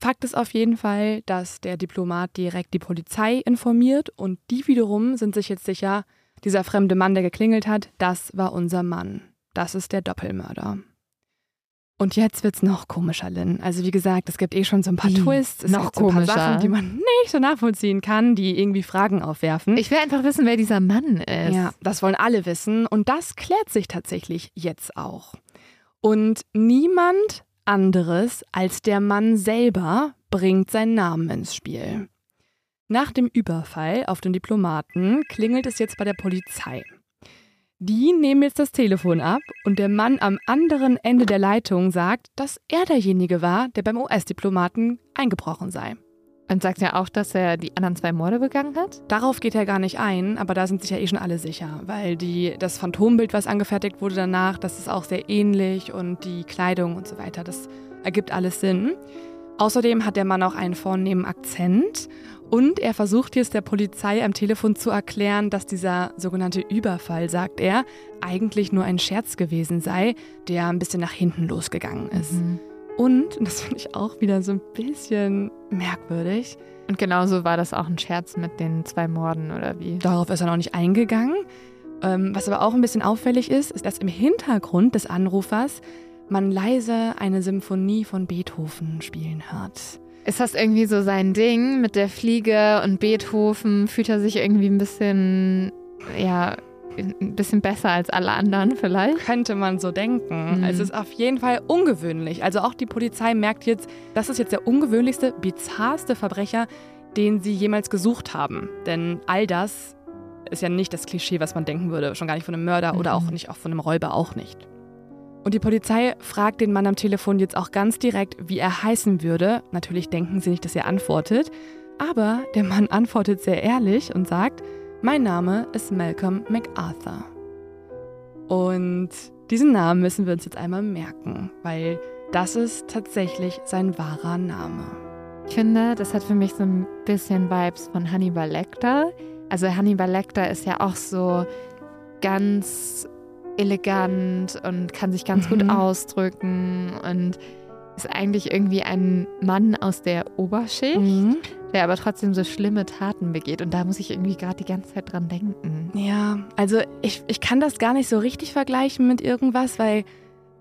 Fakt ist auf jeden Fall, dass der Diplomat direkt die Polizei informiert und die wiederum sind sich jetzt sicher, dieser fremde Mann, der geklingelt hat, das war unser Mann. Das ist der Doppelmörder. Und jetzt wird's noch komischer, Lynn. Also wie gesagt, es gibt eh schon so ein paar Wie? Twists, es Noch gibt so ein paar? Sachen, die man nicht so nachvollziehen kann, die irgendwie Fragen aufwerfen. Ich will einfach wissen, wer dieser Mann ist. Ja, das wollen alle wissen und das klärt sich tatsächlich jetzt auch. Und niemand anderes als der Mann selber bringt seinen Namen ins Spiel. Nach dem Überfall auf den Diplomaten klingelt es jetzt bei der Polizei. Die nehmen jetzt das Telefon ab und der Mann am anderen Ende der Leitung sagt, dass er derjenige war, der beim US-Diplomaten eingebrochen sei. Und sagt er auch, dass er die anderen zwei Morde begangen hat? Darauf geht er gar nicht ein, aber da sind sich ja eh schon alle sicher, weil die, das Phantombild, was angefertigt wurde danach, das ist auch sehr ähnlich und die Kleidung und so weiter, das ergibt alles Sinn. Außerdem hat der Mann auch einen vornehmen Akzent und er versucht jetzt der Polizei am Telefon zu erklären, dass dieser sogenannte Überfall, sagt er, eigentlich nur ein Scherz gewesen sei, der ein bisschen nach hinten losgegangen ist. Mhm. Und, und das finde ich auch wieder so ein bisschen merkwürdig. Und genauso war das auch ein Scherz mit den zwei Morden, oder wie? Darauf ist er noch nicht eingegangen. Ähm, was aber auch ein bisschen auffällig ist, ist, dass im Hintergrund des Anrufers man leise eine Symphonie von Beethoven spielen hört. Ist das irgendwie so sein Ding mit der Fliege und Beethoven? Fühlt er sich irgendwie ein bisschen, ja, ein bisschen besser als alle anderen vielleicht? Könnte man so denken. Mhm. Es ist auf jeden Fall ungewöhnlich. Also auch die Polizei merkt jetzt, das ist jetzt der ungewöhnlichste, bizarrste Verbrecher, den sie jemals gesucht haben. Denn all das ist ja nicht das Klischee, was man denken würde. Schon gar nicht von einem Mörder mhm. oder auch nicht auch von einem Räuber auch nicht. Und die Polizei fragt den Mann am Telefon jetzt auch ganz direkt, wie er heißen würde. Natürlich denken sie nicht, dass er antwortet. Aber der Mann antwortet sehr ehrlich und sagt, mein Name ist Malcolm MacArthur. Und diesen Namen müssen wir uns jetzt einmal merken, weil das ist tatsächlich sein wahrer Name. Ich finde, das hat für mich so ein bisschen Vibes von Hannibal Lecter. Also Hannibal Lecter ist ja auch so ganz elegant und kann sich ganz mhm. gut ausdrücken und ist eigentlich irgendwie ein Mann aus der Oberschicht, mhm. der aber trotzdem so schlimme Taten begeht. Und da muss ich irgendwie gerade die ganze Zeit dran denken. Ja, also ich, ich kann das gar nicht so richtig vergleichen mit irgendwas, weil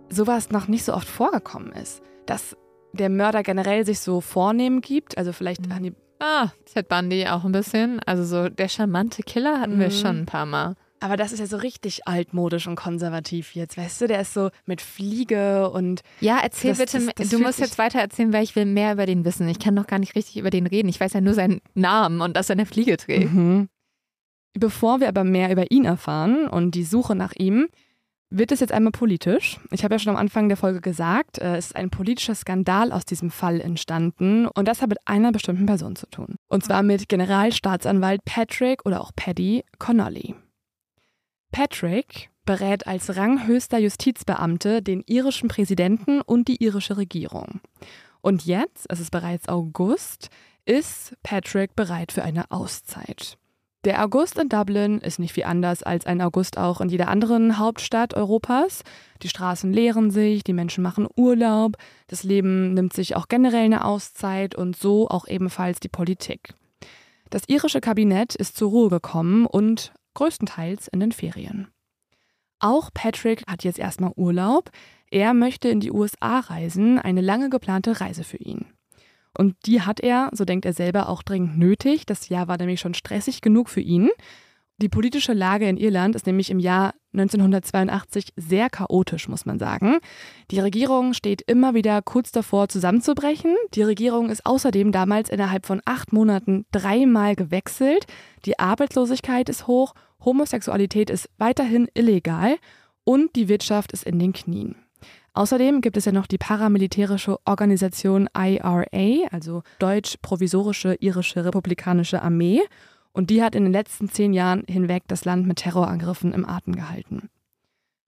sowas noch nicht so oft vorgekommen ist. Dass der Mörder generell sich so vornehmen gibt. Also vielleicht mhm. an die. Ah, Ted Bundy auch ein bisschen. Also so der charmante Killer hatten mhm. wir schon ein paar Mal. Aber das ist ja so richtig altmodisch und konservativ jetzt, weißt du? Der ist so mit Fliege und. Ja, erzähl das, bitte. Das, das du musst jetzt weiter erzählen, weil ich will mehr über den wissen. Ich kann noch gar nicht richtig über den reden. Ich weiß ja nur seinen Namen und dass er eine Fliege trägt. Mhm. Bevor wir aber mehr über ihn erfahren und die Suche nach ihm, wird es jetzt einmal politisch. Ich habe ja schon am Anfang der Folge gesagt, äh, es ist ein politischer Skandal aus diesem Fall entstanden und das hat mit einer bestimmten Person zu tun. Und zwar mit Generalstaatsanwalt Patrick oder auch Paddy Connolly. Patrick berät als ranghöchster Justizbeamte den irischen Präsidenten und die irische Regierung. Und jetzt, es ist bereits August, ist Patrick bereit für eine Auszeit. Der August in Dublin ist nicht viel anders als ein August auch in jeder anderen Hauptstadt Europas. Die Straßen leeren sich, die Menschen machen Urlaub, das Leben nimmt sich auch generell eine Auszeit und so auch ebenfalls die Politik. Das irische Kabinett ist zur Ruhe gekommen und größtenteils in den Ferien. Auch Patrick hat jetzt erstmal Urlaub. Er möchte in die USA reisen, eine lange geplante Reise für ihn. Und die hat er, so denkt er selber, auch dringend nötig. Das Jahr war nämlich schon stressig genug für ihn. Die politische Lage in Irland ist nämlich im Jahr 1982 sehr chaotisch, muss man sagen. Die Regierung steht immer wieder kurz davor, zusammenzubrechen. Die Regierung ist außerdem damals innerhalb von acht Monaten dreimal gewechselt. Die Arbeitslosigkeit ist hoch, Homosexualität ist weiterhin illegal und die Wirtschaft ist in den Knien. Außerdem gibt es ja noch die paramilitärische Organisation IRA, also Deutsch Provisorische Irische Republikanische Armee und die hat in den letzten zehn Jahren hinweg das Land mit Terrorangriffen im Atem gehalten.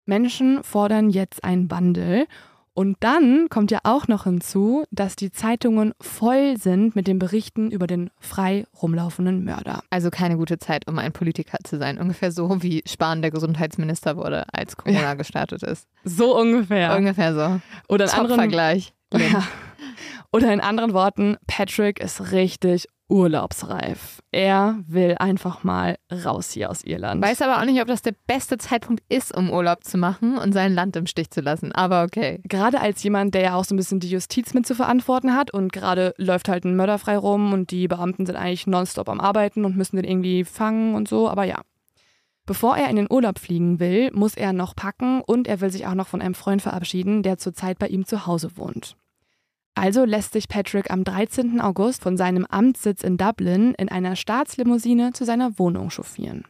Menschen fordern jetzt ein Wandel. Und dann kommt ja auch noch hinzu, dass die Zeitungen voll sind mit den Berichten über den frei rumlaufenden Mörder. Also keine gute Zeit, um ein Politiker zu sein. Ungefähr so, wie Spahn der Gesundheitsminister wurde, als Corona ja. gestartet ist. So ungefähr. Ungefähr so. Oder in anderen Vergleich. Ja. Oder in anderen Worten, Patrick ist richtig urlaubsreif. Er will einfach mal raus hier aus Irland. Weiß aber auch nicht, ob das der beste Zeitpunkt ist, um Urlaub zu machen und sein Land im Stich zu lassen. Aber okay. Gerade als jemand, der ja auch so ein bisschen die Justiz mit zu verantworten hat und gerade läuft halt ein Mörder frei rum und die Beamten sind eigentlich nonstop am Arbeiten und müssen den irgendwie fangen und so. Aber ja. Bevor er in den Urlaub fliegen will, muss er noch packen und er will sich auch noch von einem Freund verabschieden, der zurzeit bei ihm zu Hause wohnt. Also lässt sich Patrick am 13. August von seinem Amtssitz in Dublin in einer Staatslimousine zu seiner Wohnung chauffieren.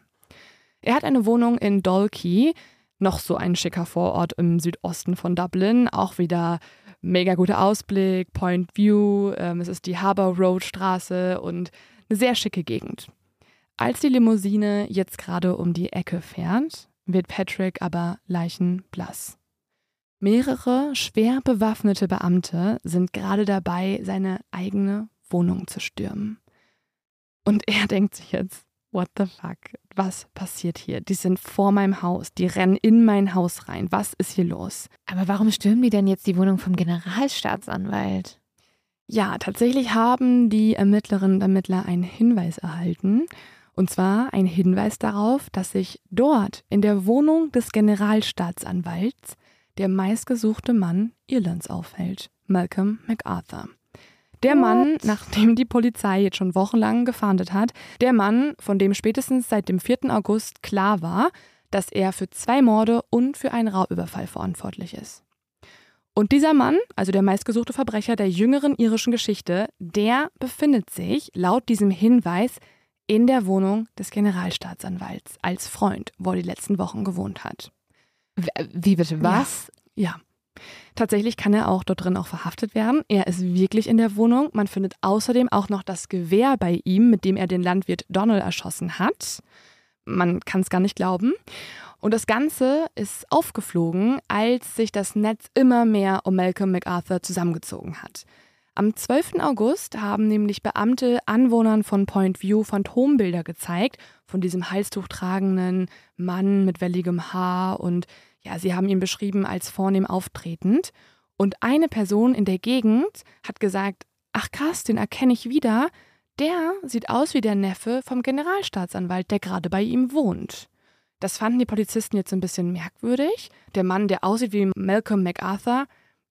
Er hat eine Wohnung in Dalkey, noch so ein schicker Vorort im Südosten von Dublin, auch wieder Mega guter Ausblick, Point View, ähm, es ist die Harbor Road Straße und eine sehr schicke Gegend. Als die Limousine jetzt gerade um die Ecke fährt, wird Patrick aber leichenblass. Mehrere schwer bewaffnete Beamte sind gerade dabei, seine eigene Wohnung zu stürmen. Und er denkt sich jetzt, what the fuck, was passiert hier? Die sind vor meinem Haus, die rennen in mein Haus rein. Was ist hier los? Aber warum stürmen die denn jetzt die Wohnung vom Generalstaatsanwalt? Ja, tatsächlich haben die Ermittlerinnen und Ermittler einen Hinweis erhalten. Und zwar ein Hinweis darauf, dass sich dort in der Wohnung des Generalstaatsanwalts der meistgesuchte Mann Irlands aufhält, Malcolm MacArthur. Der What? Mann, nachdem die Polizei jetzt schon wochenlang gefahndet hat, der Mann, von dem spätestens seit dem 4. August klar war, dass er für zwei Morde und für einen Raubüberfall verantwortlich ist. Und dieser Mann, also der meistgesuchte Verbrecher der jüngeren irischen Geschichte, der befindet sich laut diesem Hinweis in der Wohnung des Generalstaatsanwalts als Freund, wo er die letzten Wochen gewohnt hat. Wie bitte was? Ja. ja. Tatsächlich kann er auch dort drin auch verhaftet werden. Er ist wirklich in der Wohnung. Man findet außerdem auch noch das Gewehr bei ihm, mit dem er den Landwirt Donald erschossen hat. Man kann es gar nicht glauben. Und das Ganze ist aufgeflogen, als sich das Netz immer mehr um Malcolm MacArthur zusammengezogen hat. Am 12. August haben nämlich Beamte Anwohnern von Point View Phantombilder gezeigt von diesem Halstuch tragenden Mann mit welligem Haar und ja, sie haben ihn beschrieben als vornehm auftretend. Und eine Person in der Gegend hat gesagt, ach krass, den erkenne ich wieder. Der sieht aus wie der Neffe vom Generalstaatsanwalt, der gerade bei ihm wohnt. Das fanden die Polizisten jetzt ein bisschen merkwürdig. Der Mann, der aussieht wie Malcolm MacArthur,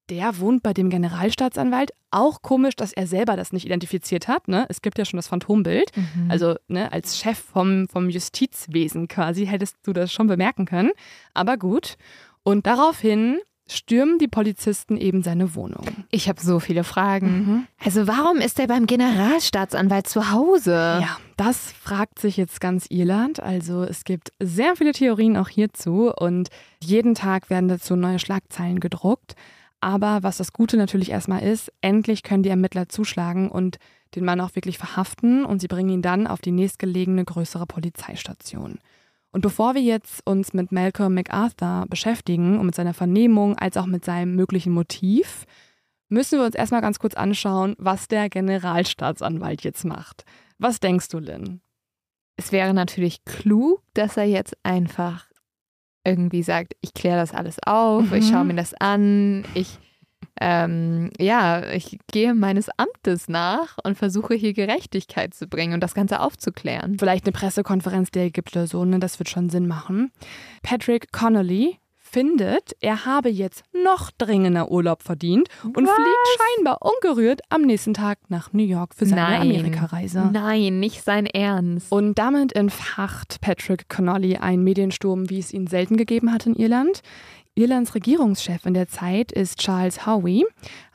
der wohnt bei dem Generalstaatsanwalt. Auch komisch, dass er selber das nicht identifiziert hat. Ne? Es gibt ja schon das Phantombild. Mhm. Also ne, als Chef vom, vom Justizwesen quasi hättest du das schon bemerken können. Aber gut. Und daraufhin stürmen die Polizisten eben seine Wohnung. Ich habe so viele Fragen. Mhm. Also warum ist er beim Generalstaatsanwalt zu Hause? Ja, das fragt sich jetzt ganz Irland. Also es gibt sehr viele Theorien auch hierzu und jeden Tag werden dazu neue Schlagzeilen gedruckt. Aber was das Gute natürlich erstmal ist, endlich können die Ermittler zuschlagen und den Mann auch wirklich verhaften und sie bringen ihn dann auf die nächstgelegene größere Polizeistation. Und bevor wir jetzt uns mit Malcolm MacArthur beschäftigen und mit seiner Vernehmung als auch mit seinem möglichen Motiv, müssen wir uns erstmal ganz kurz anschauen, was der Generalstaatsanwalt jetzt macht. Was denkst du, Lynn? Es wäre natürlich klug, dass er jetzt einfach irgendwie sagt, ich kläre das alles auf, mhm. ich schaue mir das an, ich ähm, ja, ich gehe meines Amtes nach und versuche hier Gerechtigkeit zu bringen und das Ganze aufzuklären. Vielleicht eine Pressekonferenz, der oder so, ne? Das wird schon Sinn machen. Patrick Connolly, findet, er habe jetzt noch dringender Urlaub verdient und Was? fliegt scheinbar ungerührt am nächsten Tag nach New York für seine Amerikareise. Nein, nicht sein Ernst. Und damit entfacht Patrick Connolly einen Mediensturm, wie es ihn selten gegeben hat in Irland. Irlands Regierungschef in der Zeit ist Charles Howey,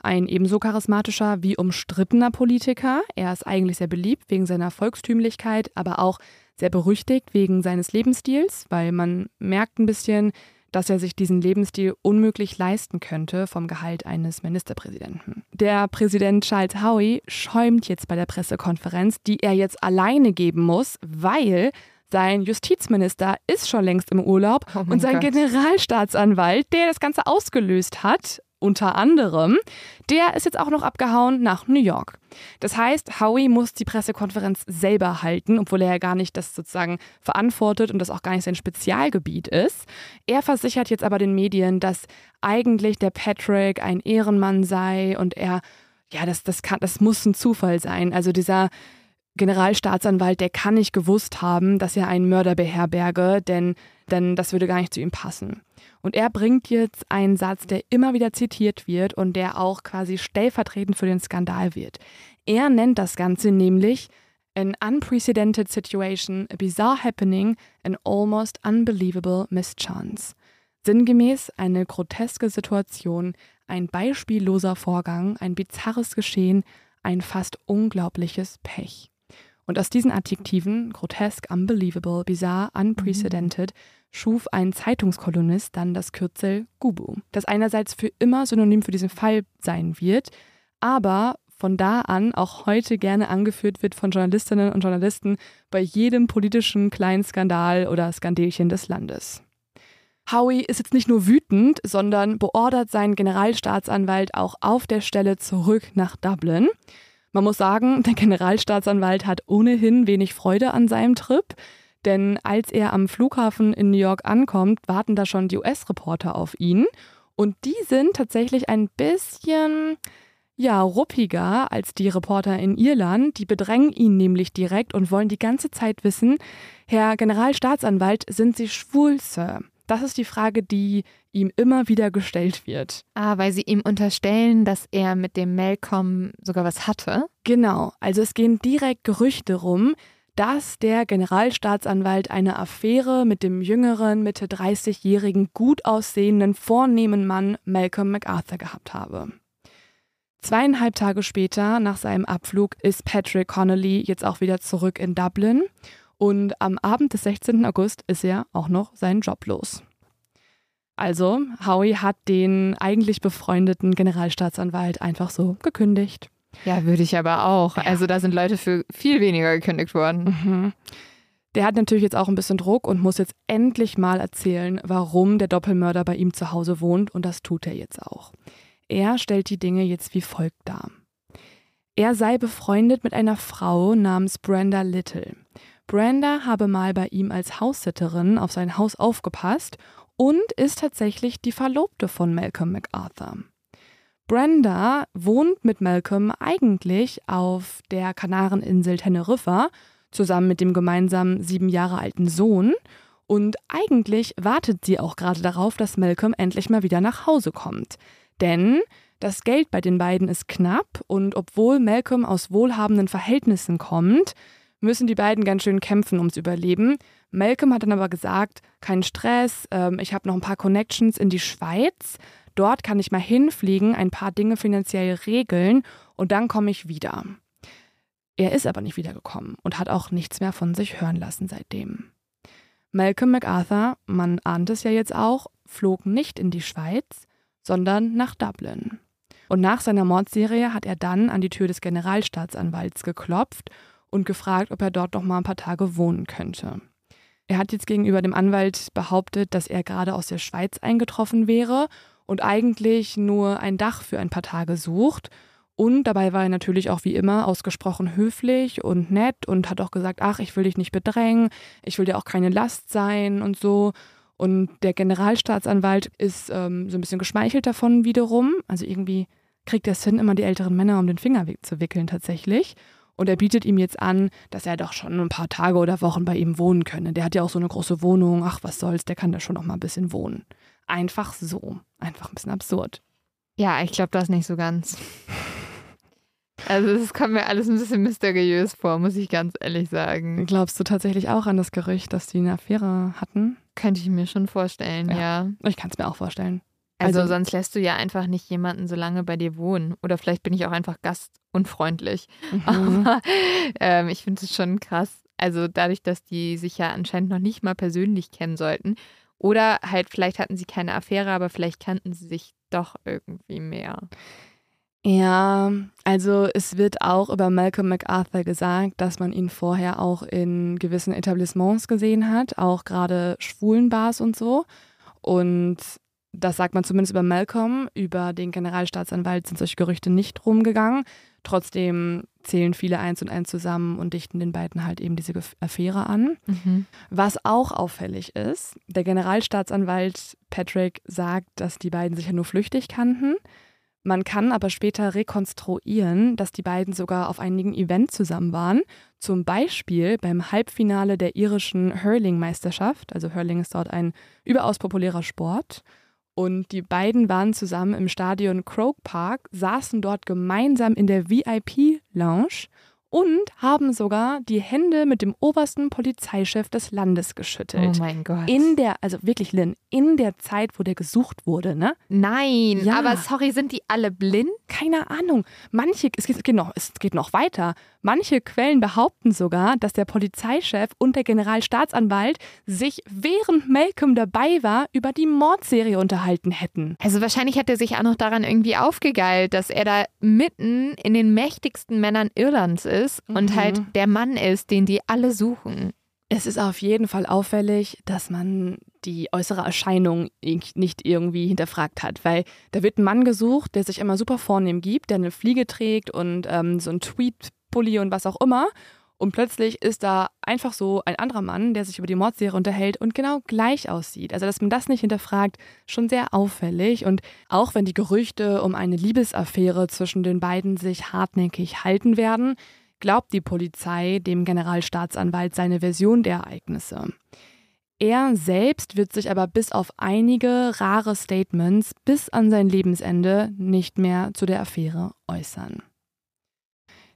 ein ebenso charismatischer wie umstrittener Politiker. Er ist eigentlich sehr beliebt wegen seiner Volkstümlichkeit, aber auch sehr berüchtigt wegen seines Lebensstils, weil man merkt ein bisschen, dass er sich diesen Lebensstil unmöglich leisten könnte vom Gehalt eines Ministerpräsidenten. Der Präsident Charles Howey schäumt jetzt bei der Pressekonferenz, die er jetzt alleine geben muss, weil sein Justizminister ist schon längst im Urlaub oh und sein Gott. Generalstaatsanwalt, der das Ganze ausgelöst hat, unter anderem, der ist jetzt auch noch abgehauen nach New York. Das heißt, Howie muss die Pressekonferenz selber halten, obwohl er ja gar nicht das sozusagen verantwortet und das auch gar nicht sein Spezialgebiet ist. Er versichert jetzt aber den Medien, dass eigentlich der Patrick ein Ehrenmann sei und er, ja, das, das, kann, das muss ein Zufall sein. Also dieser Generalstaatsanwalt, der kann nicht gewusst haben, dass er einen Mörder beherberge, denn, denn das würde gar nicht zu ihm passen. Und er bringt jetzt einen Satz, der immer wieder zitiert wird und der auch quasi stellvertretend für den Skandal wird. Er nennt das Ganze nämlich an unprecedented situation, a bizarre happening, an almost unbelievable mischance. Sinngemäß eine groteske Situation, ein beispielloser Vorgang, ein bizarres Geschehen, ein fast unglaubliches Pech. Und aus diesen Adjektiven, grotesk, unbelievable, bizarre, unprecedented, schuf ein Zeitungskolumnist dann das Kürzel Gubu, das einerseits für immer synonym für diesen Fall sein wird, aber von da an auch heute gerne angeführt wird von Journalistinnen und Journalisten bei jedem politischen kleinen Skandal oder Skandelchen des Landes. Howie ist jetzt nicht nur wütend, sondern beordert seinen Generalstaatsanwalt auch auf der Stelle zurück nach Dublin. Man muss sagen, der Generalstaatsanwalt hat ohnehin wenig Freude an seinem Trip, denn als er am Flughafen in New York ankommt, warten da schon die US-Reporter auf ihn und die sind tatsächlich ein bisschen ja, ruppiger als die Reporter in Irland. Die bedrängen ihn nämlich direkt und wollen die ganze Zeit wissen, Herr Generalstaatsanwalt, sind Sie schwul, Sir? Das ist die Frage, die ihm immer wieder gestellt wird. Ah, weil sie ihm unterstellen, dass er mit dem Malcolm sogar was hatte? Genau, also es gehen direkt Gerüchte rum, dass der Generalstaatsanwalt eine Affäre mit dem jüngeren, Mitte 30-jährigen, gut aussehenden, vornehmen Mann Malcolm MacArthur gehabt habe. Zweieinhalb Tage später, nach seinem Abflug, ist Patrick Connolly jetzt auch wieder zurück in Dublin und am Abend des 16. August ist er auch noch seinen Job los. Also, Howie hat den eigentlich befreundeten Generalstaatsanwalt einfach so gekündigt. Ja, würde ich aber auch. Ja. Also da sind Leute für viel weniger gekündigt worden. Mhm. Der hat natürlich jetzt auch ein bisschen Druck und muss jetzt endlich mal erzählen, warum der Doppelmörder bei ihm zu Hause wohnt und das tut er jetzt auch. Er stellt die Dinge jetzt wie folgt dar. Er sei befreundet mit einer Frau namens Brenda Little. Brenda habe mal bei ihm als Haussitterin auf sein Haus aufgepasst und ist tatsächlich die Verlobte von Malcolm MacArthur. Brenda wohnt mit Malcolm eigentlich auf der Kanareninsel Teneriffa zusammen mit dem gemeinsamen sieben Jahre alten Sohn und eigentlich wartet sie auch gerade darauf, dass Malcolm endlich mal wieder nach Hause kommt. Denn das Geld bei den beiden ist knapp und obwohl Malcolm aus wohlhabenden Verhältnissen kommt, müssen die beiden ganz schön kämpfen ums Überleben. Malcolm hat dann aber gesagt, kein Stress, ähm, ich habe noch ein paar Connections in die Schweiz. Dort kann ich mal hinfliegen, ein paar Dinge finanziell regeln und dann komme ich wieder. Er ist aber nicht wiedergekommen und hat auch nichts mehr von sich hören lassen seitdem. Malcolm MacArthur, man ahnt es ja jetzt auch, flog nicht in die Schweiz, sondern nach Dublin. Und nach seiner Mordserie hat er dann an die Tür des Generalstaatsanwalts geklopft und gefragt, ob er dort noch mal ein paar Tage wohnen könnte. Er hat jetzt gegenüber dem Anwalt behauptet, dass er gerade aus der Schweiz eingetroffen wäre und eigentlich nur ein Dach für ein paar Tage sucht. Und dabei war er natürlich auch wie immer ausgesprochen höflich und nett und hat auch gesagt, ach, ich will dich nicht bedrängen, ich will dir auch keine Last sein und so. Und der Generalstaatsanwalt ist ähm, so ein bisschen geschmeichelt davon wiederum. Also irgendwie kriegt er es hin, immer die älteren Männer um den Finger zu wickeln tatsächlich. Und er bietet ihm jetzt an, dass er doch schon ein paar Tage oder Wochen bei ihm wohnen könne. Der hat ja auch so eine große Wohnung. Ach, was soll's, der kann da schon noch mal ein bisschen wohnen. Einfach so. Einfach ein bisschen absurd. Ja, ich glaube das nicht so ganz. Also es kommt mir alles ein bisschen mysteriös vor, muss ich ganz ehrlich sagen. Glaubst du tatsächlich auch an das Gerücht, dass die eine Affäre hatten? Könnte ich mir schon vorstellen, ja. ja. Ich kann es mir auch vorstellen. Also, also, sonst lässt du ja einfach nicht jemanden so lange bei dir wohnen. Oder vielleicht bin ich auch einfach gastunfreundlich. Mhm. Aber ähm, ich finde es schon krass. Also dadurch, dass die sich ja anscheinend noch nicht mal persönlich kennen sollten. Oder halt, vielleicht hatten sie keine Affäre, aber vielleicht kannten sie sich doch irgendwie mehr. Ja, also es wird auch über Malcolm MacArthur gesagt, dass man ihn vorher auch in gewissen Etablissements gesehen hat, auch gerade Schwulenbars und so. Und das sagt man zumindest über Malcolm. Über den Generalstaatsanwalt sind solche Gerüchte nicht rumgegangen. Trotzdem zählen viele eins und eins zusammen und dichten den beiden halt eben diese Affäre an. Mhm. Was auch auffällig ist, der Generalstaatsanwalt Patrick sagt, dass die beiden sich ja nur flüchtig kannten. Man kann aber später rekonstruieren, dass die beiden sogar auf einigen Events zusammen waren. Zum Beispiel beim Halbfinale der irischen Hurling-Meisterschaft. Also Hurling ist dort ein überaus populärer Sport. Und die beiden waren zusammen im Stadion Croke Park, saßen dort gemeinsam in der VIP-Lounge und haben sogar die Hände mit dem obersten Polizeichef des Landes geschüttelt. Oh mein Gott. In der, also wirklich, Lynn, in der Zeit, wo der gesucht wurde, ne? Nein, Ja. aber sorry, sind die alle blind? Keine Ahnung. Manche, es geht, noch, es geht noch weiter. Manche Quellen behaupten sogar, dass der Polizeichef und der Generalstaatsanwalt sich, während Malcolm dabei war, über die Mordserie unterhalten hätten. Also wahrscheinlich hat er sich auch noch daran irgendwie aufgegeilt, dass er da mitten in den mächtigsten Männern Irlands ist und Mhm. halt der Mann ist, den die alle suchen. Es ist auf jeden Fall auffällig, dass man die äußere Erscheinung ich- nicht irgendwie hinterfragt hat, weil da wird ein Mann gesucht, der sich immer super vornehm gibt, der eine Fliege trägt und ähm, so ein Tweet-Pulli und was auch immer. Und plötzlich ist da einfach so ein anderer Mann, der sich über die Mordserie unterhält und genau gleich aussieht. Also, dass man das nicht hinterfragt, schon sehr auffällig. Und auch wenn die Gerüchte um eine Liebesaffäre zwischen den beiden sich hartnäckig halten werden, glaubt die Polizei dem Generalstaatsanwalt seine Version der Ereignisse. Er selbst wird sich aber bis auf einige rare Statements bis an sein Lebensende nicht mehr zu der Affäre äußern.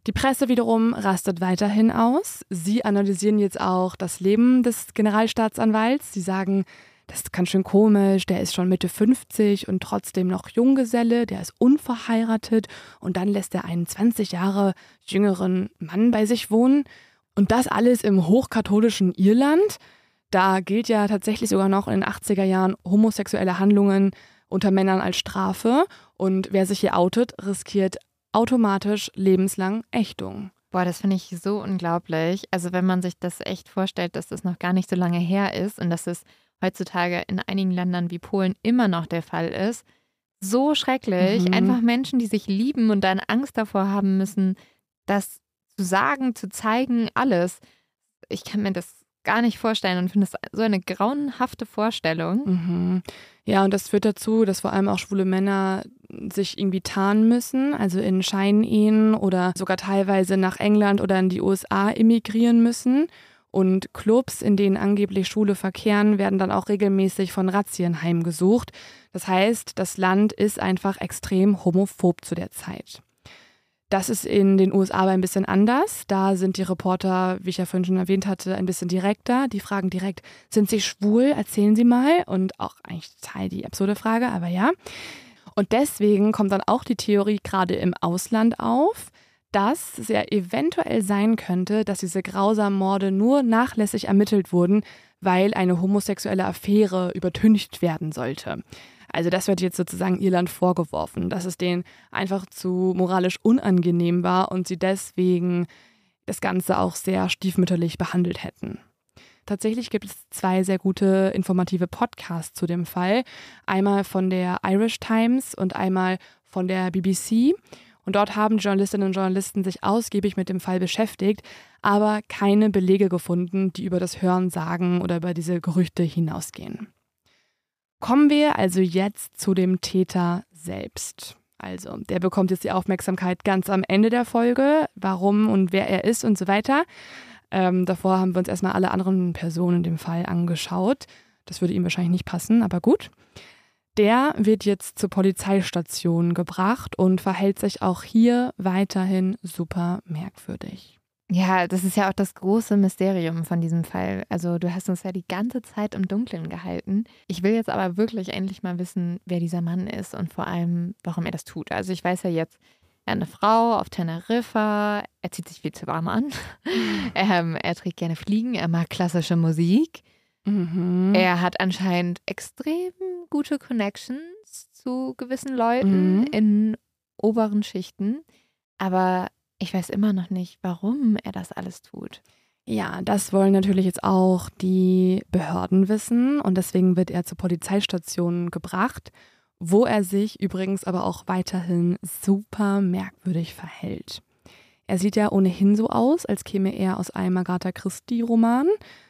Die Presse wiederum rastet weiterhin aus. Sie analysieren jetzt auch das Leben des Generalstaatsanwalts. Sie sagen, das ist ganz schön komisch, der ist schon Mitte 50 und trotzdem noch Junggeselle, der ist unverheiratet und dann lässt er einen 20 Jahre jüngeren Mann bei sich wohnen. Und das alles im hochkatholischen Irland. Da gilt ja tatsächlich sogar noch in den 80er Jahren homosexuelle Handlungen unter Männern als Strafe. Und wer sich hier outet, riskiert automatisch lebenslang Ächtung. Boah, das finde ich so unglaublich. Also wenn man sich das echt vorstellt, dass das noch gar nicht so lange her ist und dass es heutzutage in einigen Ländern wie Polen immer noch der Fall ist. So schrecklich. Mhm. Einfach Menschen, die sich lieben und dann Angst davor haben müssen, das zu sagen, zu zeigen, alles. Ich kann mir das gar nicht vorstellen und finde es so eine grauenhafte Vorstellung. Mhm. Ja, und das führt dazu, dass vor allem auch schwule Männer sich irgendwie tarnen müssen, also in Scheinehen oder sogar teilweise nach England oder in die USA emigrieren müssen. Und Clubs, in denen angeblich Schwule verkehren, werden dann auch regelmäßig von Razzien heimgesucht. Das heißt, das Land ist einfach extrem homophob zu der Zeit. Das ist in den USA aber ein bisschen anders. Da sind die Reporter, wie ich ja vorhin schon erwähnt hatte, ein bisschen direkter. Die fragen direkt, sind Sie schwul? Erzählen Sie mal. Und auch eigentlich total die absurde Frage, aber ja. Und deswegen kommt dann auch die Theorie gerade im Ausland auf, dass es ja eventuell sein könnte, dass diese grausamen Morde nur nachlässig ermittelt wurden, weil eine homosexuelle Affäre übertüncht werden sollte. Also das wird jetzt sozusagen Irland vorgeworfen, dass es denen einfach zu moralisch unangenehm war und sie deswegen das Ganze auch sehr stiefmütterlich behandelt hätten. Tatsächlich gibt es zwei sehr gute informative Podcasts zu dem Fall. Einmal von der Irish Times und einmal von der BBC. Und dort haben Journalistinnen und Journalisten sich ausgiebig mit dem Fall beschäftigt, aber keine Belege gefunden, die über das Hören sagen oder über diese Gerüchte hinausgehen. Kommen wir also jetzt zu dem Täter selbst. Also, der bekommt jetzt die Aufmerksamkeit ganz am Ende der Folge, warum und wer er ist und so weiter. Ähm, davor haben wir uns erstmal alle anderen Personen in dem Fall angeschaut. Das würde ihm wahrscheinlich nicht passen, aber gut. Der wird jetzt zur Polizeistation gebracht und verhält sich auch hier weiterhin super merkwürdig. Ja, das ist ja auch das große Mysterium von diesem Fall. Also du hast uns ja die ganze Zeit im Dunkeln gehalten. Ich will jetzt aber wirklich endlich mal wissen, wer dieser Mann ist und vor allem, warum er das tut. Also ich weiß ja jetzt, er hat eine Frau auf Teneriffa, er zieht sich viel zu warm an, ähm, er trägt gerne Fliegen, er mag klassische Musik. Mhm. Er hat anscheinend extrem gute Connections zu gewissen Leuten Mhm. in oberen Schichten. Aber ich weiß immer noch nicht, warum er das alles tut. Ja, das wollen natürlich jetzt auch die Behörden wissen und deswegen wird er zur Polizeistation gebracht, wo er sich übrigens aber auch weiterhin super merkwürdig verhält. Er sieht ja ohnehin so aus, als käme er aus einem Agatha Christie-Roman,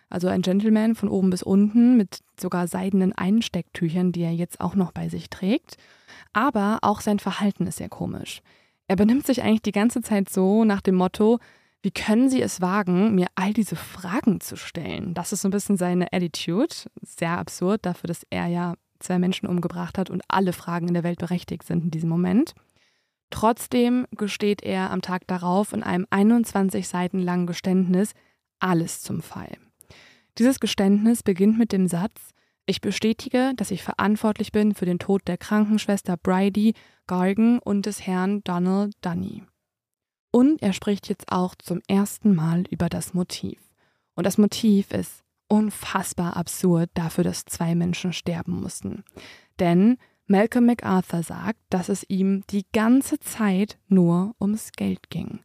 also ein Gentleman von oben bis unten mit sogar seidenen Einstecktüchern, die er jetzt auch noch bei sich trägt. Aber auch sein Verhalten ist sehr komisch. Er benimmt sich eigentlich die ganze Zeit so nach dem Motto, wie können Sie es wagen, mir all diese Fragen zu stellen? Das ist so ein bisschen seine Attitude. Sehr absurd dafür, dass er ja zwei Menschen umgebracht hat und alle Fragen in der Welt berechtigt sind in diesem Moment. Trotzdem gesteht er am Tag darauf in einem 21 Seiten langen Geständnis alles zum Fall. Dieses Geständnis beginnt mit dem Satz, ich bestätige, dass ich verantwortlich bin für den Tod der Krankenschwester Bridie Gargan und des Herrn Donald Dunny. Und er spricht jetzt auch zum ersten Mal über das Motiv. Und das Motiv ist unfassbar absurd dafür, dass zwei Menschen sterben mussten. Denn Malcolm MacArthur sagt, dass es ihm die ganze Zeit nur ums Geld ging.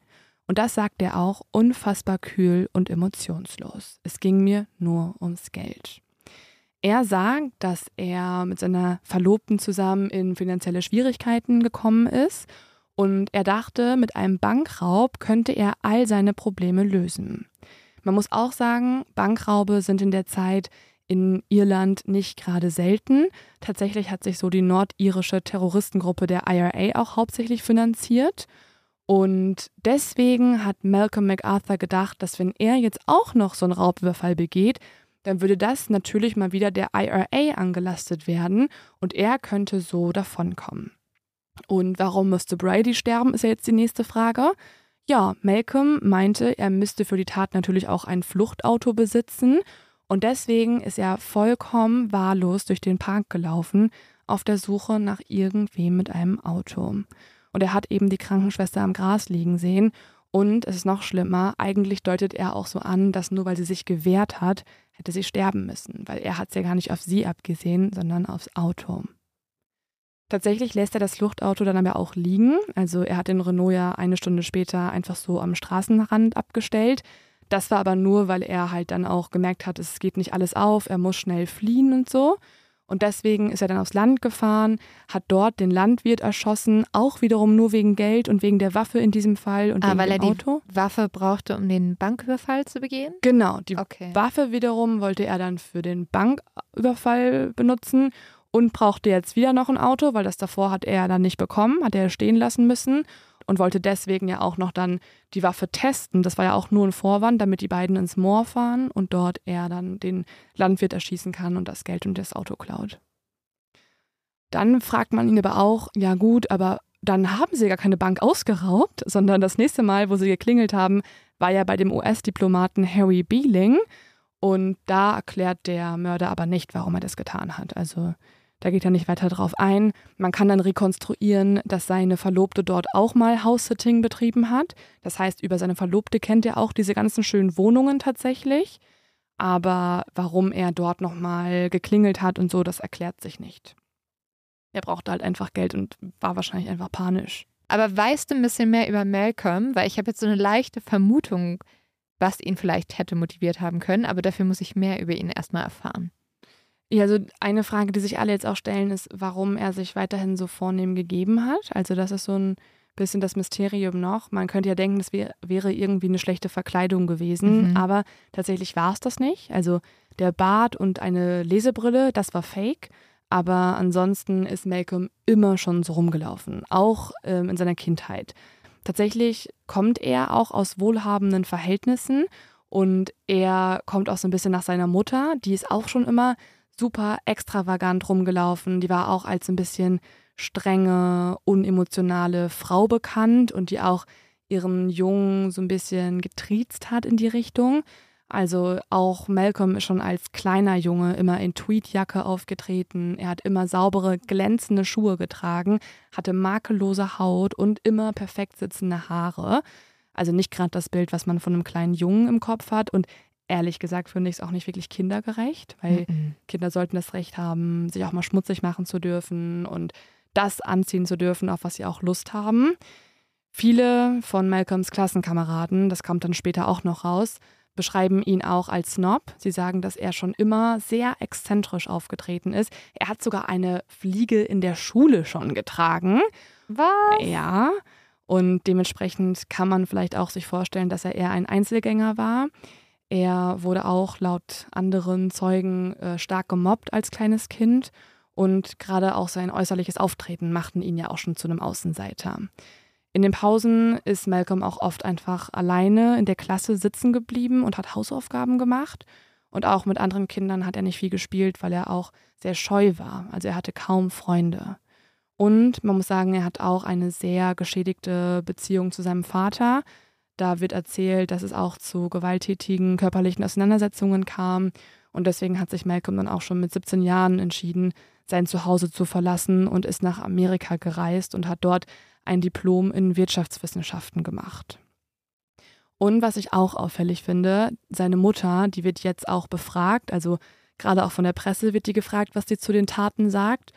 Und das sagt er auch unfassbar kühl und emotionslos. Es ging mir nur ums Geld. Er sagt, dass er mit seiner Verlobten zusammen in finanzielle Schwierigkeiten gekommen ist und er dachte, mit einem Bankraub könnte er all seine Probleme lösen. Man muss auch sagen, Bankraube sind in der Zeit in Irland nicht gerade selten. Tatsächlich hat sich so die nordirische Terroristengruppe der IRA auch hauptsächlich finanziert. Und deswegen hat Malcolm MacArthur gedacht, dass wenn er jetzt auch noch so einen Raubüberfall begeht, dann würde das natürlich mal wieder der IRA angelastet werden und er könnte so davonkommen. Und warum müsste Brady sterben, ist ja jetzt die nächste Frage. Ja, Malcolm meinte, er müsste für die Tat natürlich auch ein Fluchtauto besitzen und deswegen ist er vollkommen wahllos durch den Park gelaufen, auf der Suche nach irgendwem mit einem Auto. Und er hat eben die Krankenschwester am Gras liegen sehen und es ist noch schlimmer, eigentlich deutet er auch so an, dass nur weil sie sich gewehrt hat, hätte sie sterben müssen, weil er hat es ja gar nicht auf sie abgesehen, sondern aufs Auto. Tatsächlich lässt er das Fluchtauto dann aber auch liegen. Also er hat den Renault ja eine Stunde später einfach so am Straßenrand abgestellt. Das war aber nur, weil er halt dann auch gemerkt hat, es geht nicht alles auf, er muss schnell fliehen und so. Und deswegen ist er dann aufs Land gefahren, hat dort den Landwirt erschossen, auch wiederum nur wegen Geld und wegen der Waffe in diesem Fall und ah, wegen weil dem er Auto. die Waffe brauchte, um den Banküberfall zu begehen? Genau, die Okay. Waffe wiederum wollte er dann für den Banküberfall benutzen und brauchte jetzt wieder noch ein Auto, weil das davor hat er dann nicht bekommen, hat er stehen lassen müssen und wollte deswegen ja auch noch dann die Waffe testen. Das war ja auch nur ein Vorwand, damit die beiden ins Moor fahren und dort er dann den Landwirt erschießen kann und das Geld und das Auto klaut. Dann fragt man ihn aber auch, ja gut, aber dann haben sie gar keine Bank ausgeraubt, sondern das nächste Mal, wo sie geklingelt haben, war ja bei dem US-Diplomaten Harry Beeling. Und da erklärt der Mörder aber nicht, warum er das getan hat. Also da geht er nicht weiter drauf ein. Man kann dann rekonstruieren, dass seine Verlobte dort auch mal House-Sitting betrieben hat. Das heißt, über seine Verlobte kennt er auch diese ganzen schönen Wohnungen tatsächlich. Aber warum er dort nochmal geklingelt hat und so, das erklärt sich nicht. Er brauchte halt einfach Geld und war wahrscheinlich einfach panisch. Aber weißt du ein bisschen mehr über Malcolm? Weil ich habe jetzt so eine leichte Vermutung, was ihn vielleicht hätte motiviert haben können, aber dafür muss ich mehr über ihn erstmal erfahren. Ja, also eine Frage, die sich alle jetzt auch stellen, ist, warum er sich weiterhin so vornehm gegeben hat. Also das ist so ein bisschen das Mysterium noch. Man könnte ja denken, das wär, wäre irgendwie eine schlechte Verkleidung gewesen, Mhm. aber tatsächlich war es das nicht. Also der Bart und eine Lesebrille, das war fake. Aber ansonsten ist Malcolm immer schon so rumgelaufen, auch ähm, in seiner Kindheit. Tatsächlich kommt er auch aus wohlhabenden Verhältnissen und er kommt auch so ein bisschen nach seiner Mutter. Die ist auch schon immer super extravagant rumgelaufen. Die war auch als ein bisschen strenge, unemotionale Frau bekannt und die auch ihren Jungen so ein bisschen getriezt hat in die Richtung. Also auch Malcolm ist schon als kleiner Junge immer in Tweedjacke aufgetreten. Er hat immer saubere, glänzende Schuhe getragen, hatte makellose Haut und immer perfekt sitzende Haare. Also nicht gerade das Bild, was man von einem kleinen Jungen im Kopf hat. Und ehrlich gesagt finde ich es auch nicht wirklich kindergerecht, weil Mhm. Kinder sollten das Recht haben, sich auch mal schmutzig machen zu dürfen und das anziehen zu dürfen, auf was sie auch Lust haben. Viele von Malcolms Klassenkameraden, das kommt dann später auch noch raus, beschreiben ihn auch als Snob. Sie sagen, dass er schon immer sehr exzentrisch aufgetreten ist. Er hat sogar eine Fliege in der Schule schon getragen. Was? Ja, und dementsprechend kann man vielleicht auch sich vorstellen, dass er eher ein Einzelgänger war. Er wurde auch laut anderen Zeugen äh, stark gemobbt als kleines Kind und gerade auch sein äußerliches Auftreten machten ihn ja auch schon zu einem Außenseiter. In den Pausen ist Malcolm auch oft einfach alleine in der Klasse sitzen geblieben und hat Hausaufgaben gemacht. Und auch mit anderen Kindern hat er nicht viel gespielt, weil er auch sehr scheu war. Also er hatte kaum Freunde. Und man muss sagen, er hat auch eine sehr geschädigte Beziehung zu seinem Vater. Da wird erzählt, dass es auch zu gewalttätigen körperlichen Auseinandersetzungen kam. Und deswegen hat sich Malcolm dann auch schon mit 17 Jahren entschieden, sein Zuhause zu verlassen und ist nach Amerika gereist und hat dort ein Diplom in Wirtschaftswissenschaften gemacht. Und was ich auch auffällig finde, seine Mutter, die wird jetzt auch befragt, also gerade auch von der Presse wird die gefragt, was sie zu den Taten sagt.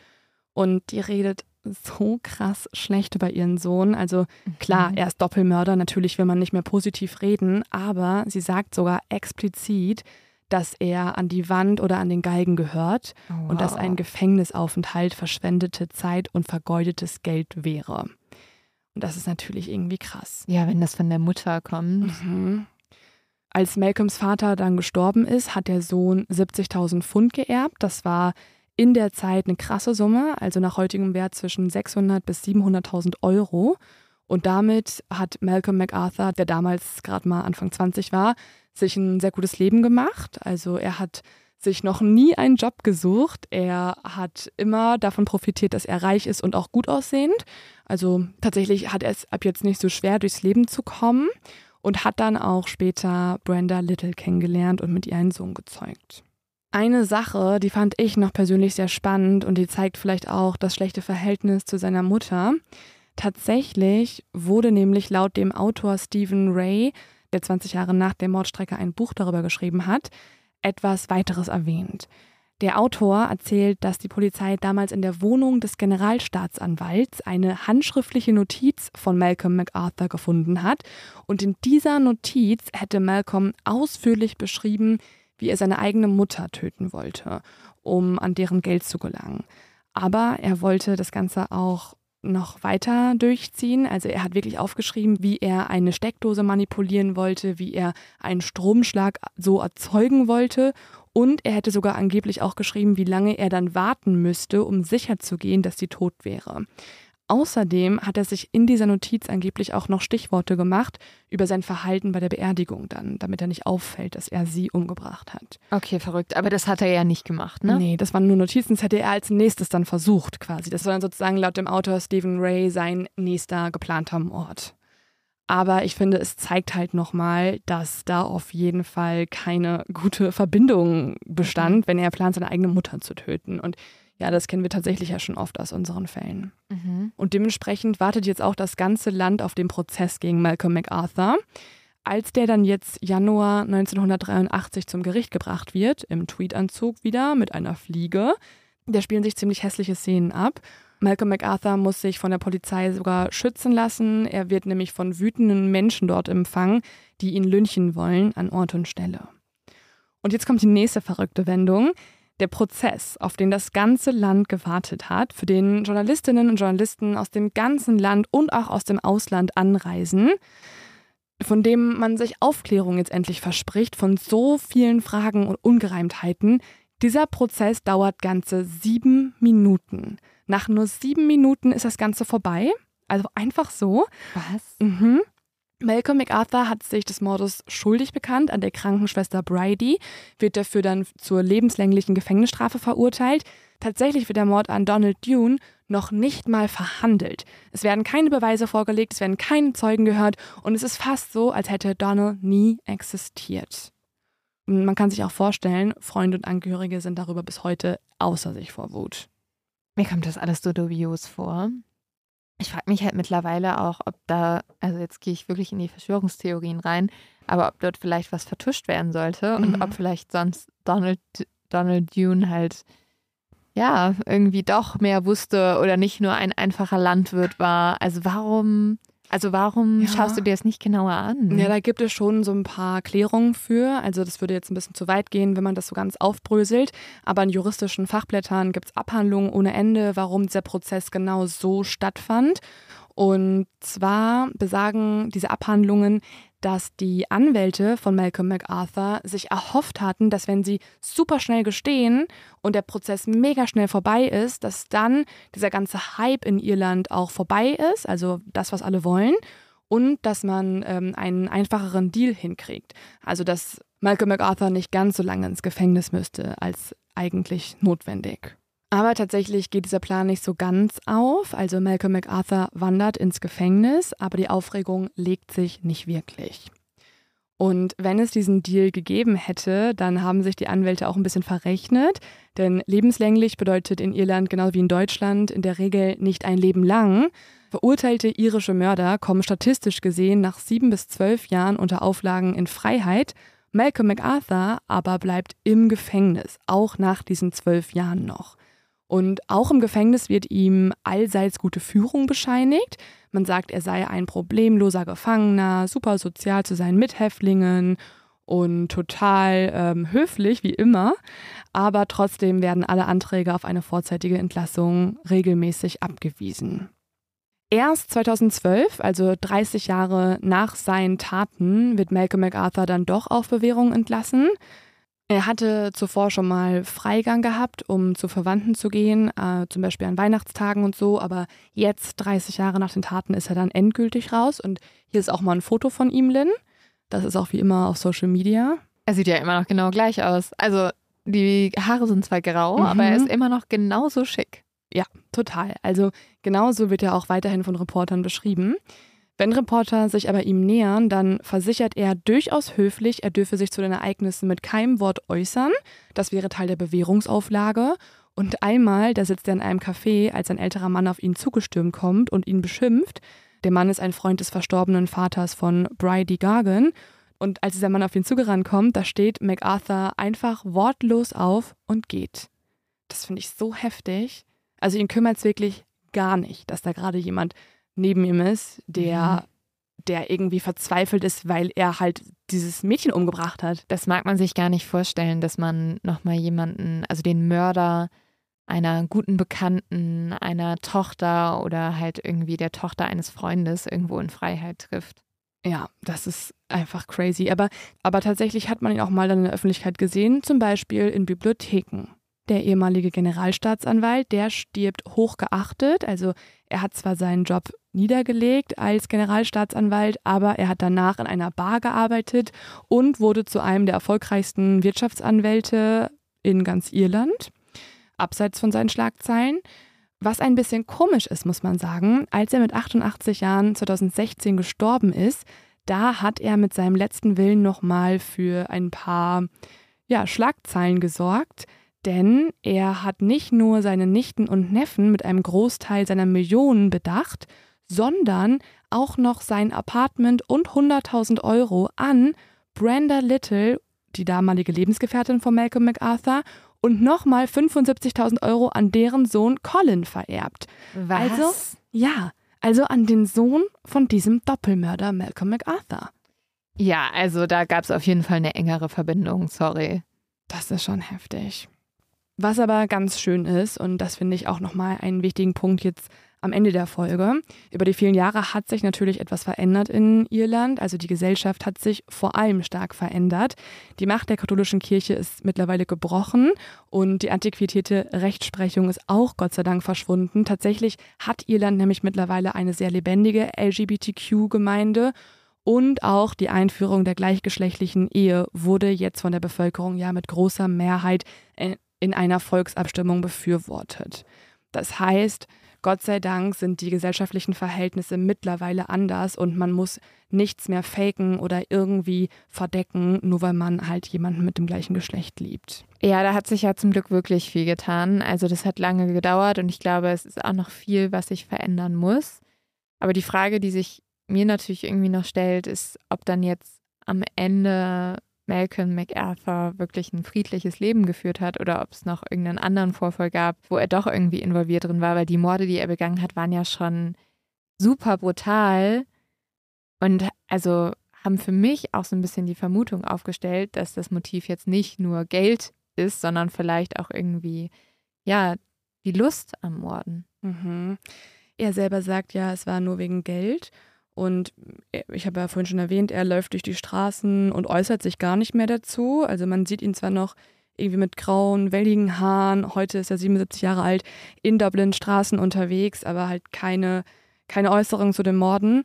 Und die redet so krass schlecht über ihren Sohn. Also klar, mhm. er ist Doppelmörder, natürlich will man nicht mehr positiv reden, aber sie sagt sogar explizit, dass er an die Wand oder an den Galgen gehört wow. und dass ein Gefängnisaufenthalt verschwendete Zeit und vergeudetes Geld wäre. Und das ist natürlich irgendwie krass. Ja, wenn das von der Mutter kommt. Mhm. Als Malcolms Vater dann gestorben ist, hat der Sohn 70.000 Pfund geerbt. Das war in der Zeit eine krasse Summe, also nach heutigem Wert zwischen 600 bis 700.000 Euro. Und damit hat Malcolm MacArthur, der damals gerade mal Anfang 20 war, sich ein sehr gutes Leben gemacht. Also er hat sich noch nie einen Job gesucht. Er hat immer davon profitiert, dass er reich ist und auch gut aussehend. Also tatsächlich hat er es ab jetzt nicht so schwer, durchs Leben zu kommen und hat dann auch später Brenda Little kennengelernt und mit ihr einen Sohn gezeugt. Eine Sache, die fand ich noch persönlich sehr spannend und die zeigt vielleicht auch das schlechte Verhältnis zu seiner Mutter. Tatsächlich wurde nämlich laut dem Autor Stephen Ray, der 20 Jahre nach der Mordstrecke ein Buch darüber geschrieben hat, etwas weiteres erwähnt. Der Autor erzählt, dass die Polizei damals in der Wohnung des Generalstaatsanwalts eine handschriftliche Notiz von Malcolm MacArthur gefunden hat. Und in dieser Notiz hätte Malcolm ausführlich beschrieben, wie er seine eigene Mutter töten wollte, um an deren Geld zu gelangen. Aber er wollte das Ganze auch noch weiter durchziehen. Also er hat wirklich aufgeschrieben, wie er eine Steckdose manipulieren wollte, wie er einen Stromschlag so erzeugen wollte. Und er hätte sogar angeblich auch geschrieben, wie lange er dann warten müsste, um sicherzugehen, dass sie tot wäre. Außerdem hat er sich in dieser Notiz angeblich auch noch Stichworte gemacht über sein Verhalten bei der Beerdigung dann, damit er nicht auffällt, dass er sie umgebracht hat. Okay, verrückt. Aber das hat er ja nicht gemacht, ne? Nee, das waren nur Notizen. Das hätte er als nächstes dann versucht quasi. Das war dann sozusagen laut dem Autor Stephen Ray sein nächster geplanter Mord. Aber ich finde, es zeigt halt nochmal, dass da auf jeden Fall keine gute Verbindung bestand, mhm. wenn er plant, seine eigene Mutter zu töten. Und ja, das kennen wir tatsächlich ja schon oft aus unseren Fällen. Mhm. Und dementsprechend wartet jetzt auch das ganze Land auf den Prozess gegen Malcolm MacArthur. Als der dann jetzt Januar 1983 zum Gericht gebracht wird, im Tweetanzug wieder mit einer Fliege, da spielen sich ziemlich hässliche Szenen ab. Malcolm MacArthur muss sich von der Polizei sogar schützen lassen. Er wird nämlich von wütenden Menschen dort empfangen, die ihn lynchen wollen an Ort und Stelle. Und jetzt kommt die nächste verrückte Wendung der Prozess, auf den das ganze Land gewartet hat, für den Journalistinnen und Journalisten aus dem ganzen Land und auch aus dem Ausland anreisen, von dem man sich Aufklärung jetzt endlich verspricht, von so vielen Fragen und Ungereimtheiten. Dieser Prozess dauert ganze sieben Minuten. Nach nur sieben Minuten ist das Ganze vorbei. Also einfach so. Was? Mhm. Malcolm MacArthur hat sich des Mordes schuldig bekannt an der Krankenschwester Bridie, wird dafür dann zur lebenslänglichen Gefängnisstrafe verurteilt. Tatsächlich wird der Mord an Donald Dune noch nicht mal verhandelt. Es werden keine Beweise vorgelegt, es werden keine Zeugen gehört und es ist fast so, als hätte Donald nie existiert. Und man kann sich auch vorstellen, Freunde und Angehörige sind darüber bis heute außer sich vor Wut. Mir kommt das alles so dubios vor. Ich frage mich halt mittlerweile auch, ob da, also jetzt gehe ich wirklich in die Verschwörungstheorien rein, aber ob dort vielleicht was vertuscht werden sollte und mhm. ob vielleicht sonst Donald, Donald Dune halt ja irgendwie doch mehr wusste oder nicht nur ein einfacher Landwirt war. Also warum also warum ja. schaust du dir das nicht genauer an? Ja, da gibt es schon so ein paar Klärungen für. Also das würde jetzt ein bisschen zu weit gehen, wenn man das so ganz aufbröselt. Aber in juristischen Fachblättern gibt es Abhandlungen ohne Ende, warum dieser Prozess genau so stattfand. Und zwar besagen diese Abhandlungen, dass die Anwälte von Malcolm MacArthur sich erhofft hatten, dass wenn sie super schnell gestehen und der Prozess mega schnell vorbei ist, dass dann dieser ganze Hype in Irland auch vorbei ist, also das, was alle wollen, und dass man ähm, einen einfacheren Deal hinkriegt. Also dass Malcolm MacArthur nicht ganz so lange ins Gefängnis müsste als eigentlich notwendig. Aber tatsächlich geht dieser Plan nicht so ganz auf. Also Malcolm MacArthur wandert ins Gefängnis, aber die Aufregung legt sich nicht wirklich. Und wenn es diesen Deal gegeben hätte, dann haben sich die Anwälte auch ein bisschen verrechnet, denn lebenslänglich bedeutet in Irland genau wie in Deutschland in der Regel nicht ein Leben lang. Verurteilte irische Mörder kommen statistisch gesehen nach sieben bis zwölf Jahren unter Auflagen in Freiheit. Malcolm MacArthur aber bleibt im Gefängnis, auch nach diesen zwölf Jahren noch. Und auch im Gefängnis wird ihm allseits gute Führung bescheinigt. Man sagt, er sei ein problemloser Gefangener, super sozial zu seinen Mithäftlingen und total ähm, höflich wie immer. Aber trotzdem werden alle Anträge auf eine vorzeitige Entlassung regelmäßig abgewiesen. Erst 2012, also 30 Jahre nach seinen Taten, wird Malcolm MacArthur dann doch auf Bewährung entlassen. Er hatte zuvor schon mal Freigang gehabt, um zu Verwandten zu gehen, äh, zum Beispiel an Weihnachtstagen und so, aber jetzt, 30 Jahre nach den Taten, ist er dann endgültig raus. Und hier ist auch mal ein Foto von ihm, Lynn. Das ist auch wie immer auf Social Media. Er sieht ja immer noch genau gleich aus. Also die Haare sind zwar grau, mhm. aber er ist immer noch genauso schick. Ja, total. Also genauso wird er auch weiterhin von Reportern beschrieben. Wenn Reporter sich aber ihm nähern, dann versichert er durchaus höflich, er dürfe sich zu den Ereignissen mit keinem Wort äußern. Das wäre Teil der Bewährungsauflage. Und einmal, da sitzt er in einem Café, als ein älterer Mann auf ihn zugestürmt kommt und ihn beschimpft. Der Mann ist ein Freund des verstorbenen Vaters von Bridie Gargan. Und als dieser Mann auf ihn zugerannt kommt, da steht MacArthur einfach wortlos auf und geht. Das finde ich so heftig. Also ihn kümmert es wirklich gar nicht, dass da gerade jemand neben ihm ist, der, mhm. der irgendwie verzweifelt ist, weil er halt dieses Mädchen umgebracht hat. Das mag man sich gar nicht vorstellen, dass man nochmal jemanden, also den Mörder einer guten Bekannten, einer Tochter oder halt irgendwie der Tochter eines Freundes irgendwo in Freiheit trifft. Ja, das ist einfach crazy. Aber, aber tatsächlich hat man ihn auch mal dann in der Öffentlichkeit gesehen, zum Beispiel in Bibliotheken. Der ehemalige Generalstaatsanwalt, der stirbt hochgeachtet. Also er hat zwar seinen Job niedergelegt als Generalstaatsanwalt, aber er hat danach in einer Bar gearbeitet und wurde zu einem der erfolgreichsten Wirtschaftsanwälte in ganz Irland, abseits von seinen Schlagzeilen. Was ein bisschen komisch ist, muss man sagen, als er mit 88 Jahren 2016 gestorben ist, da hat er mit seinem letzten Willen nochmal für ein paar ja, Schlagzeilen gesorgt. Denn er hat nicht nur seine Nichten und Neffen mit einem Großteil seiner Millionen bedacht, sondern auch noch sein Apartment und 100.000 Euro an Brenda Little, die damalige Lebensgefährtin von Malcolm MacArthur, und nochmal 75.000 Euro an deren Sohn Colin vererbt. Was? Also, ja, also an den Sohn von diesem Doppelmörder Malcolm MacArthur. Ja, also da gab es auf jeden Fall eine engere Verbindung, sorry. Das ist schon heftig. Was aber ganz schön ist, und das finde ich auch nochmal einen wichtigen Punkt jetzt am Ende der Folge. Über die vielen Jahre hat sich natürlich etwas verändert in Irland. Also die Gesellschaft hat sich vor allem stark verändert. Die Macht der katholischen Kirche ist mittlerweile gebrochen und die antiquierte Rechtsprechung ist auch Gott sei Dank verschwunden. Tatsächlich hat Irland nämlich mittlerweile eine sehr lebendige LGBTQ-Gemeinde. Und auch die Einführung der gleichgeschlechtlichen Ehe wurde jetzt von der Bevölkerung ja mit großer Mehrheit äh, in einer Volksabstimmung befürwortet. Das heißt, Gott sei Dank sind die gesellschaftlichen Verhältnisse mittlerweile anders und man muss nichts mehr faken oder irgendwie verdecken, nur weil man halt jemanden mit dem gleichen Geschlecht liebt. Ja, da hat sich ja zum Glück wirklich viel getan. Also das hat lange gedauert und ich glaube, es ist auch noch viel, was sich verändern muss. Aber die Frage, die sich mir natürlich irgendwie noch stellt, ist, ob dann jetzt am Ende Malcolm MacArthur wirklich ein friedliches Leben geführt hat oder ob es noch irgendeinen anderen Vorfall gab, wo er doch irgendwie involviert drin war, weil die Morde, die er begangen hat, waren ja schon super brutal und also haben für mich auch so ein bisschen die Vermutung aufgestellt, dass das Motiv jetzt nicht nur Geld ist, sondern vielleicht auch irgendwie, ja, die Lust am Morden. Mhm. Er selber sagt ja, es war nur wegen Geld. Und ich habe ja vorhin schon erwähnt, er läuft durch die Straßen und äußert sich gar nicht mehr dazu. Also man sieht ihn zwar noch irgendwie mit grauen, welligen Haaren, heute ist er 77 Jahre alt, in Dublin Straßen unterwegs, aber halt keine, keine Äußerung zu den Morden.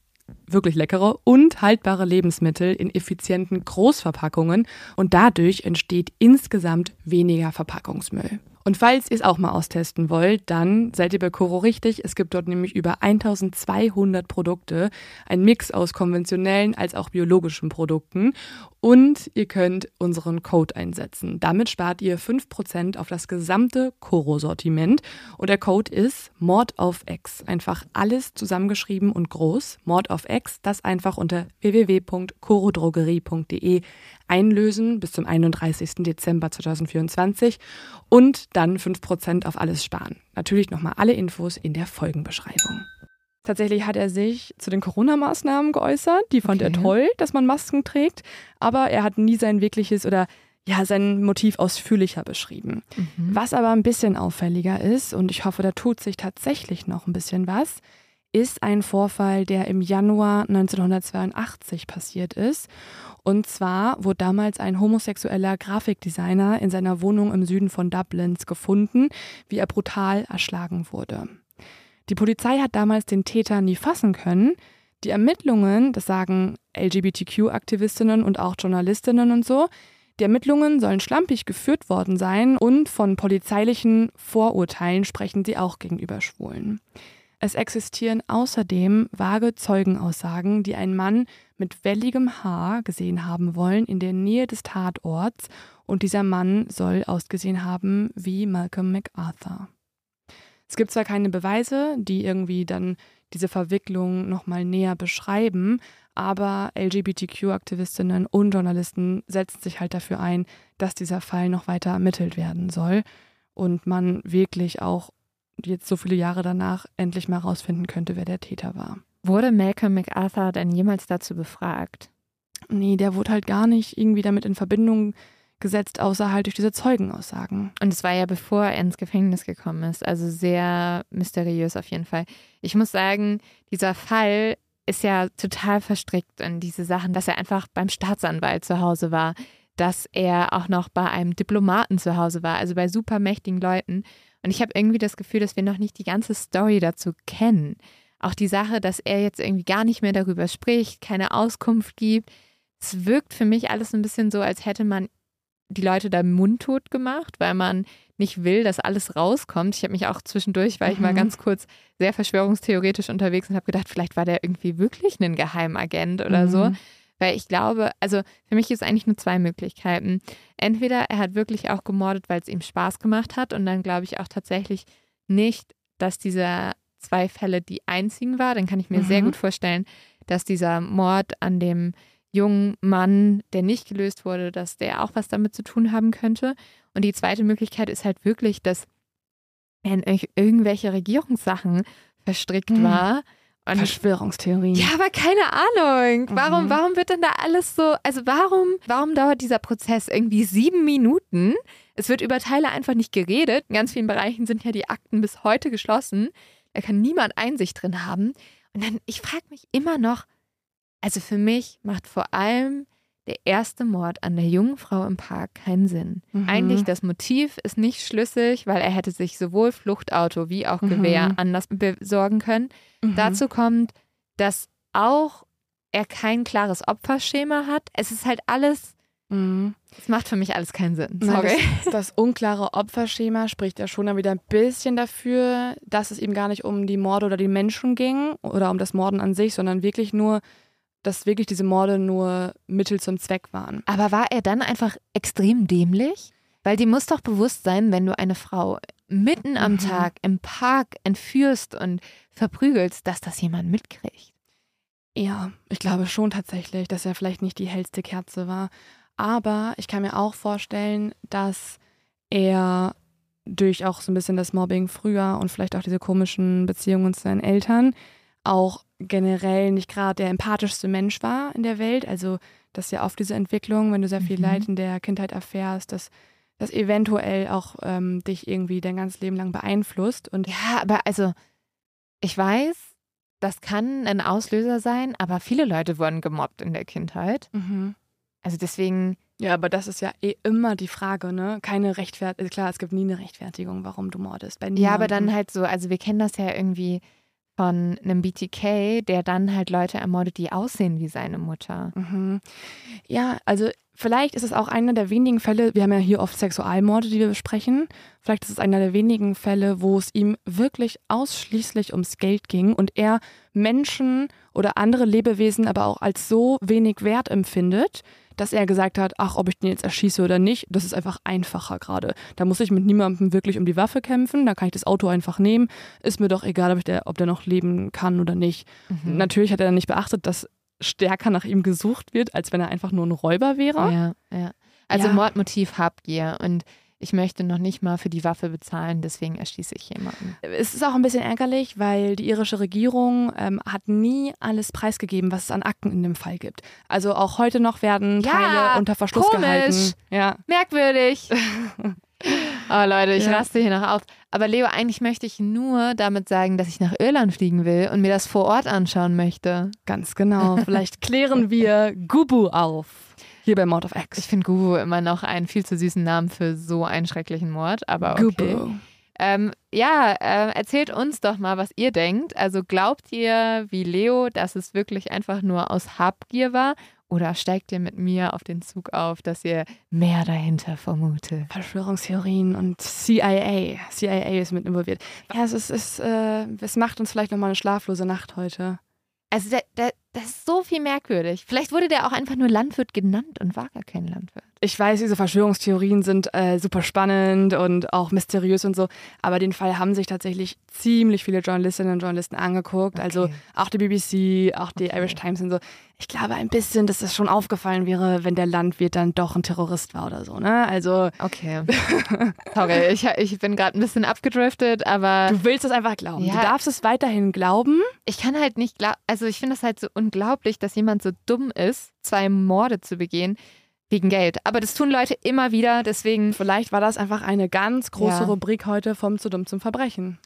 wirklich leckere und haltbare Lebensmittel in effizienten Großverpackungen und dadurch entsteht insgesamt weniger Verpackungsmüll. Und falls ihr es auch mal austesten wollt, dann seid ihr bei Coro richtig. Es gibt dort nämlich über 1200 Produkte, ein Mix aus konventionellen als auch biologischen Produkten. Und ihr könnt unseren Code einsetzen. Damit spart ihr 5% auf das gesamte Coro-Sortiment. Und der Code ist Mord auf X. Einfach alles zusammengeschrieben und groß. Mord auf X, das einfach unter www.corodrogerie.de einlösen bis zum 31. Dezember 2024 und dann 5% auf alles sparen. Natürlich nochmal alle Infos in der Folgenbeschreibung. Tatsächlich hat er sich zu den Corona-Maßnahmen geäußert. Die fand okay. er toll, dass man Masken trägt. Aber er hat nie sein wirkliches oder ja, sein Motiv ausführlicher beschrieben. Mhm. Was aber ein bisschen auffälliger ist, und ich hoffe, da tut sich tatsächlich noch ein bisschen was, ist ein Vorfall, der im Januar 1982 passiert ist. Und zwar wurde damals ein homosexueller Grafikdesigner in seiner Wohnung im Süden von Dublins gefunden, wie er brutal erschlagen wurde. Die Polizei hat damals den Täter nie fassen können. Die Ermittlungen, das sagen LGBTQ-Aktivistinnen und auch Journalistinnen und so, die Ermittlungen sollen schlampig geführt worden sein und von polizeilichen Vorurteilen sprechen sie auch gegenüber Schwulen. Es existieren außerdem vage Zeugenaussagen, die einen Mann mit welligem Haar gesehen haben wollen in der Nähe des Tatorts und dieser Mann soll ausgesehen haben wie Malcolm MacArthur. Es gibt zwar keine Beweise, die irgendwie dann diese Verwicklung nochmal näher beschreiben, aber LGBTQ-Aktivistinnen und Journalisten setzen sich halt dafür ein, dass dieser Fall noch weiter ermittelt werden soll und man wirklich auch jetzt so viele Jahre danach endlich mal rausfinden könnte, wer der Täter war. Wurde Malcolm MacArthur denn jemals dazu befragt? Nee, der wurde halt gar nicht irgendwie damit in Verbindung gesetzt, außer halt durch diese Zeugenaussagen. Und es war ja bevor er ins Gefängnis gekommen ist, also sehr mysteriös auf jeden Fall. Ich muss sagen, dieser Fall ist ja total verstrickt in diese Sachen, dass er einfach beim Staatsanwalt zu Hause war, dass er auch noch bei einem Diplomaten zu Hause war, also bei supermächtigen Leuten. Und ich habe irgendwie das Gefühl, dass wir noch nicht die ganze Story dazu kennen. Auch die Sache, dass er jetzt irgendwie gar nicht mehr darüber spricht, keine Auskunft gibt. Es wirkt für mich alles ein bisschen so, als hätte man die Leute da mundtot gemacht, weil man nicht will, dass alles rauskommt. Ich habe mich auch zwischendurch, war ich mal mhm. ganz kurz sehr verschwörungstheoretisch unterwegs und habe gedacht, vielleicht war der irgendwie wirklich ein Geheimagent oder mhm. so. Weil ich glaube, also für mich ist eigentlich nur zwei Möglichkeiten. Entweder er hat wirklich auch gemordet, weil es ihm Spaß gemacht hat und dann glaube ich auch tatsächlich nicht, dass diese zwei Fälle die einzigen war. Dann kann ich mir mhm. sehr gut vorstellen, dass dieser Mord an dem jungen Mann, der nicht gelöst wurde, dass der auch was damit zu tun haben könnte. Und die zweite Möglichkeit ist halt wirklich, dass er in irgendwelche Regierungssachen verstrickt mhm. war und Verschwörungstheorien. Ja, aber keine Ahnung. Warum, mhm. warum wird denn da alles so, also warum, warum dauert dieser Prozess irgendwie sieben Minuten? Es wird über Teile einfach nicht geredet. In ganz vielen Bereichen sind ja die Akten bis heute geschlossen. Da kann niemand Einsicht drin haben. Und dann, ich frage mich immer noch, also für mich macht vor allem der erste Mord an der jungen Frau im Park keinen Sinn. Mhm. Eigentlich das Motiv ist nicht schlüssig, weil er hätte sich sowohl Fluchtauto wie auch Gewehr Mhm. anders besorgen können. Mhm. Dazu kommt, dass auch er kein klares Opferschema hat. Es ist halt alles, Mhm. es macht für mich alles keinen Sinn. Sorry. Das, das unklare Opferschema spricht ja schon wieder ein bisschen dafür, dass es ihm gar nicht um die Morde oder die Menschen ging oder um das Morden an sich, sondern wirklich nur, dass wirklich diese Morde nur Mittel zum Zweck waren. Aber war er dann einfach extrem dämlich? Weil dir muss doch bewusst sein, wenn du eine Frau mitten am Mhm. Tag im Park entführst und verprügelst, dass das jemand mitkriegt. Ja, ich glaube schon tatsächlich, dass er vielleicht nicht die hellste Kerze war. Aber ich kann mir auch vorstellen, dass er durch auch so ein bisschen das Mobbing früher und vielleicht auch diese komischen Beziehungen zu seinen Eltern auch generell nicht gerade der empathischste Mensch war in der Welt. Also das ist ja oft diese Entwicklung, wenn du sehr viel Mhm. Leid in der Kindheit erfährst, dass das eventuell auch ähm, dich irgendwie dein ganzes Leben lang beeinflusst. Und Ja, aber also, ich weiß, das kann ein Auslöser sein, aber viele Leute wurden gemobbt in der Kindheit. Mhm. Also deswegen, Ja, aber das ist ja eh immer die Frage, ne? Keine Rechtfertigung. Klar, es gibt nie eine Rechtfertigung, warum du mordest. Ja, aber dann halt so, also wir kennen das ja irgendwie von einem BTK, der dann halt Leute ermordet, die aussehen wie seine Mutter. Mhm. Ja, also vielleicht ist es auch einer der wenigen Fälle, wir haben ja hier oft Sexualmorde, die wir besprechen. Vielleicht ist es einer der wenigen Fälle, wo es ihm wirklich ausschließlich ums Geld ging und er Menschen oder andere Lebewesen aber auch als so wenig wert empfindet, dass er gesagt hat, ach, ob ich den jetzt erschieße oder nicht, das ist einfach einfacher gerade. Da muss ich mit niemandem wirklich um die Waffe kämpfen, da kann ich das Auto einfach nehmen. Ist mir doch egal, ob, ich der, ob der noch leben kann oder nicht. Mhm. Natürlich hat er dann nicht beachtet, dass stärker nach ihm gesucht wird, als wenn er einfach nur ein Räuber wäre. Ja, ja. Also Ja. Mordmotiv Habgier und ich möchte noch nicht mal für die Waffe bezahlen, deswegen erschieße ich jemanden. Es ist auch ein bisschen ärgerlich, weil die irische Regierung ähm, hat nie alles preisgegeben, was es an Akten in dem Fall gibt. Also auch heute noch werden Ja, Teile unter Verschluss komisch. gehalten. Ja. Merkwürdig. oh Leute, ich Ja. raste hier noch auf. Aber Leo, eigentlich möchte ich nur damit sagen, dass ich nach Irland fliegen will und mir das vor Ort anschauen möchte. Ganz genau. Vielleicht klären wir Gubu auf. Hier bei Mord of Ich X. finde Gugu immer noch einen viel zu süßen Namen für so einen schrecklichen Mord, aber okay. Gubu. Ähm, ja, äh, erzählt uns doch mal, was ihr denkt. Also glaubt ihr, wie Leo, dass es wirklich einfach nur aus Habgier war? Oder steigt ihr mit mir auf den Zug auf, dass ihr mehr dahinter vermutet? Verschwörungstheorien und CIA. CIA ist mit involviert. Ja, es, ist, es, äh, es macht uns vielleicht nochmal eine schlaflose Nacht heute. Also da, da, das ist so viel merkwürdig. Vielleicht wurde der auch einfach nur Landwirt genannt und war gar kein Landwirt. Ich weiß, diese Verschwörungstheorien sind äh, super spannend und auch mysteriös und so, aber den Fall haben sich tatsächlich ziemlich viele Journalistinnen und Journalisten angeguckt. Also Okay. auch die BBC, auch die Okay. Irish Times und so. Ich glaube ein bisschen, dass das schon aufgefallen wäre, wenn der Landwirt dann doch ein Terrorist war oder so. Ne? Also Okay. Sorry, ich, ich bin gerade ein bisschen abgedriftet, aber du willst es einfach glauben. Ja. Du darfst es weiterhin glauben. ich kann halt nicht glauben, also ich finde das halt so unglaublich, dass jemand so dumm ist, zwei Morde zu begehen wegen Geld. Aber das tun Leute immer wieder, deswegen, Vielleicht war das einfach eine ganz große Ja. Rubrik heute vom zu dumm zum Verbrechen.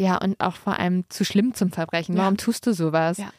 ja, und auch vor allem zu schlimm zum Verbrechen. Ja. Warum tust du sowas? Ja.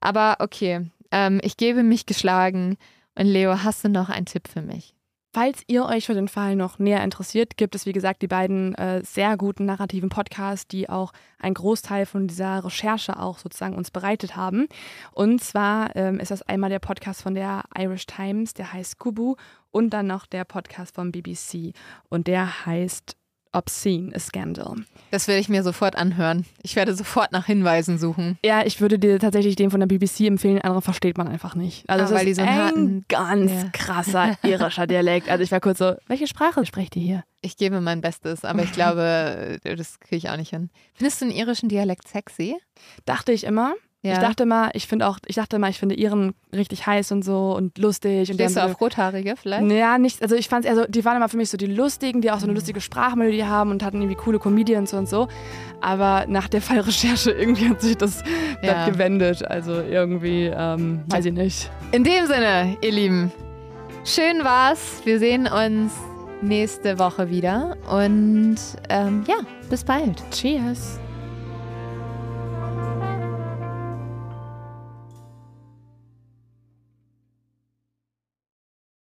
Aber okay, ähm, ich gebe mich geschlagen. Und Leo, hast du noch einen Tipp für mich? Falls ihr euch für den Fall noch näher interessiert, gibt es wie gesagt die beiden äh, sehr guten narrativen Podcasts, die auch einen Großteil von dieser Recherche auch sozusagen uns bereitet haben. Und zwar ähm, ist das einmal der Podcast von der Irish Times, der heißt Kubu, und dann noch der Podcast vom BBC und der heißt Obscene, a Scandal. Das werde ich mir sofort anhören. Ich werde sofort nach Hinweisen suchen. Ja, ich würde dir tatsächlich den von der BBC empfehlen, andere versteht man einfach nicht. Also Ah, es weil die so einen ein ganz Ja. krasser irischer Dialekt. Also ich war kurz so, welche Sprache sprecht ihr hier? Ich gebe mein Bestes, aber ich glaube, das kriege ich auch nicht hin. Findest du den irischen Dialekt sexy? Dachte ich immer. Ja. Ich dachte mal, ich finde auch, ich dachte mal, ich finde Iren richtig heiß und so und lustig. Und Stehst du auf Rothaarige vielleicht? ja, nicht, also ich fand es eher so, die waren immer für mich so die lustigen, die auch so eine lustige Sprachmelodie haben und hatten irgendwie coole Comedians und so. Aber nach der Fallrecherche irgendwie hat sich das Ja. Gewendet. Also irgendwie, ähm, weiß ich nicht. In dem Sinne, ihr Lieben, schön war's. Wir sehen uns nächste Woche wieder und ähm, ja, bis bald. Cheers.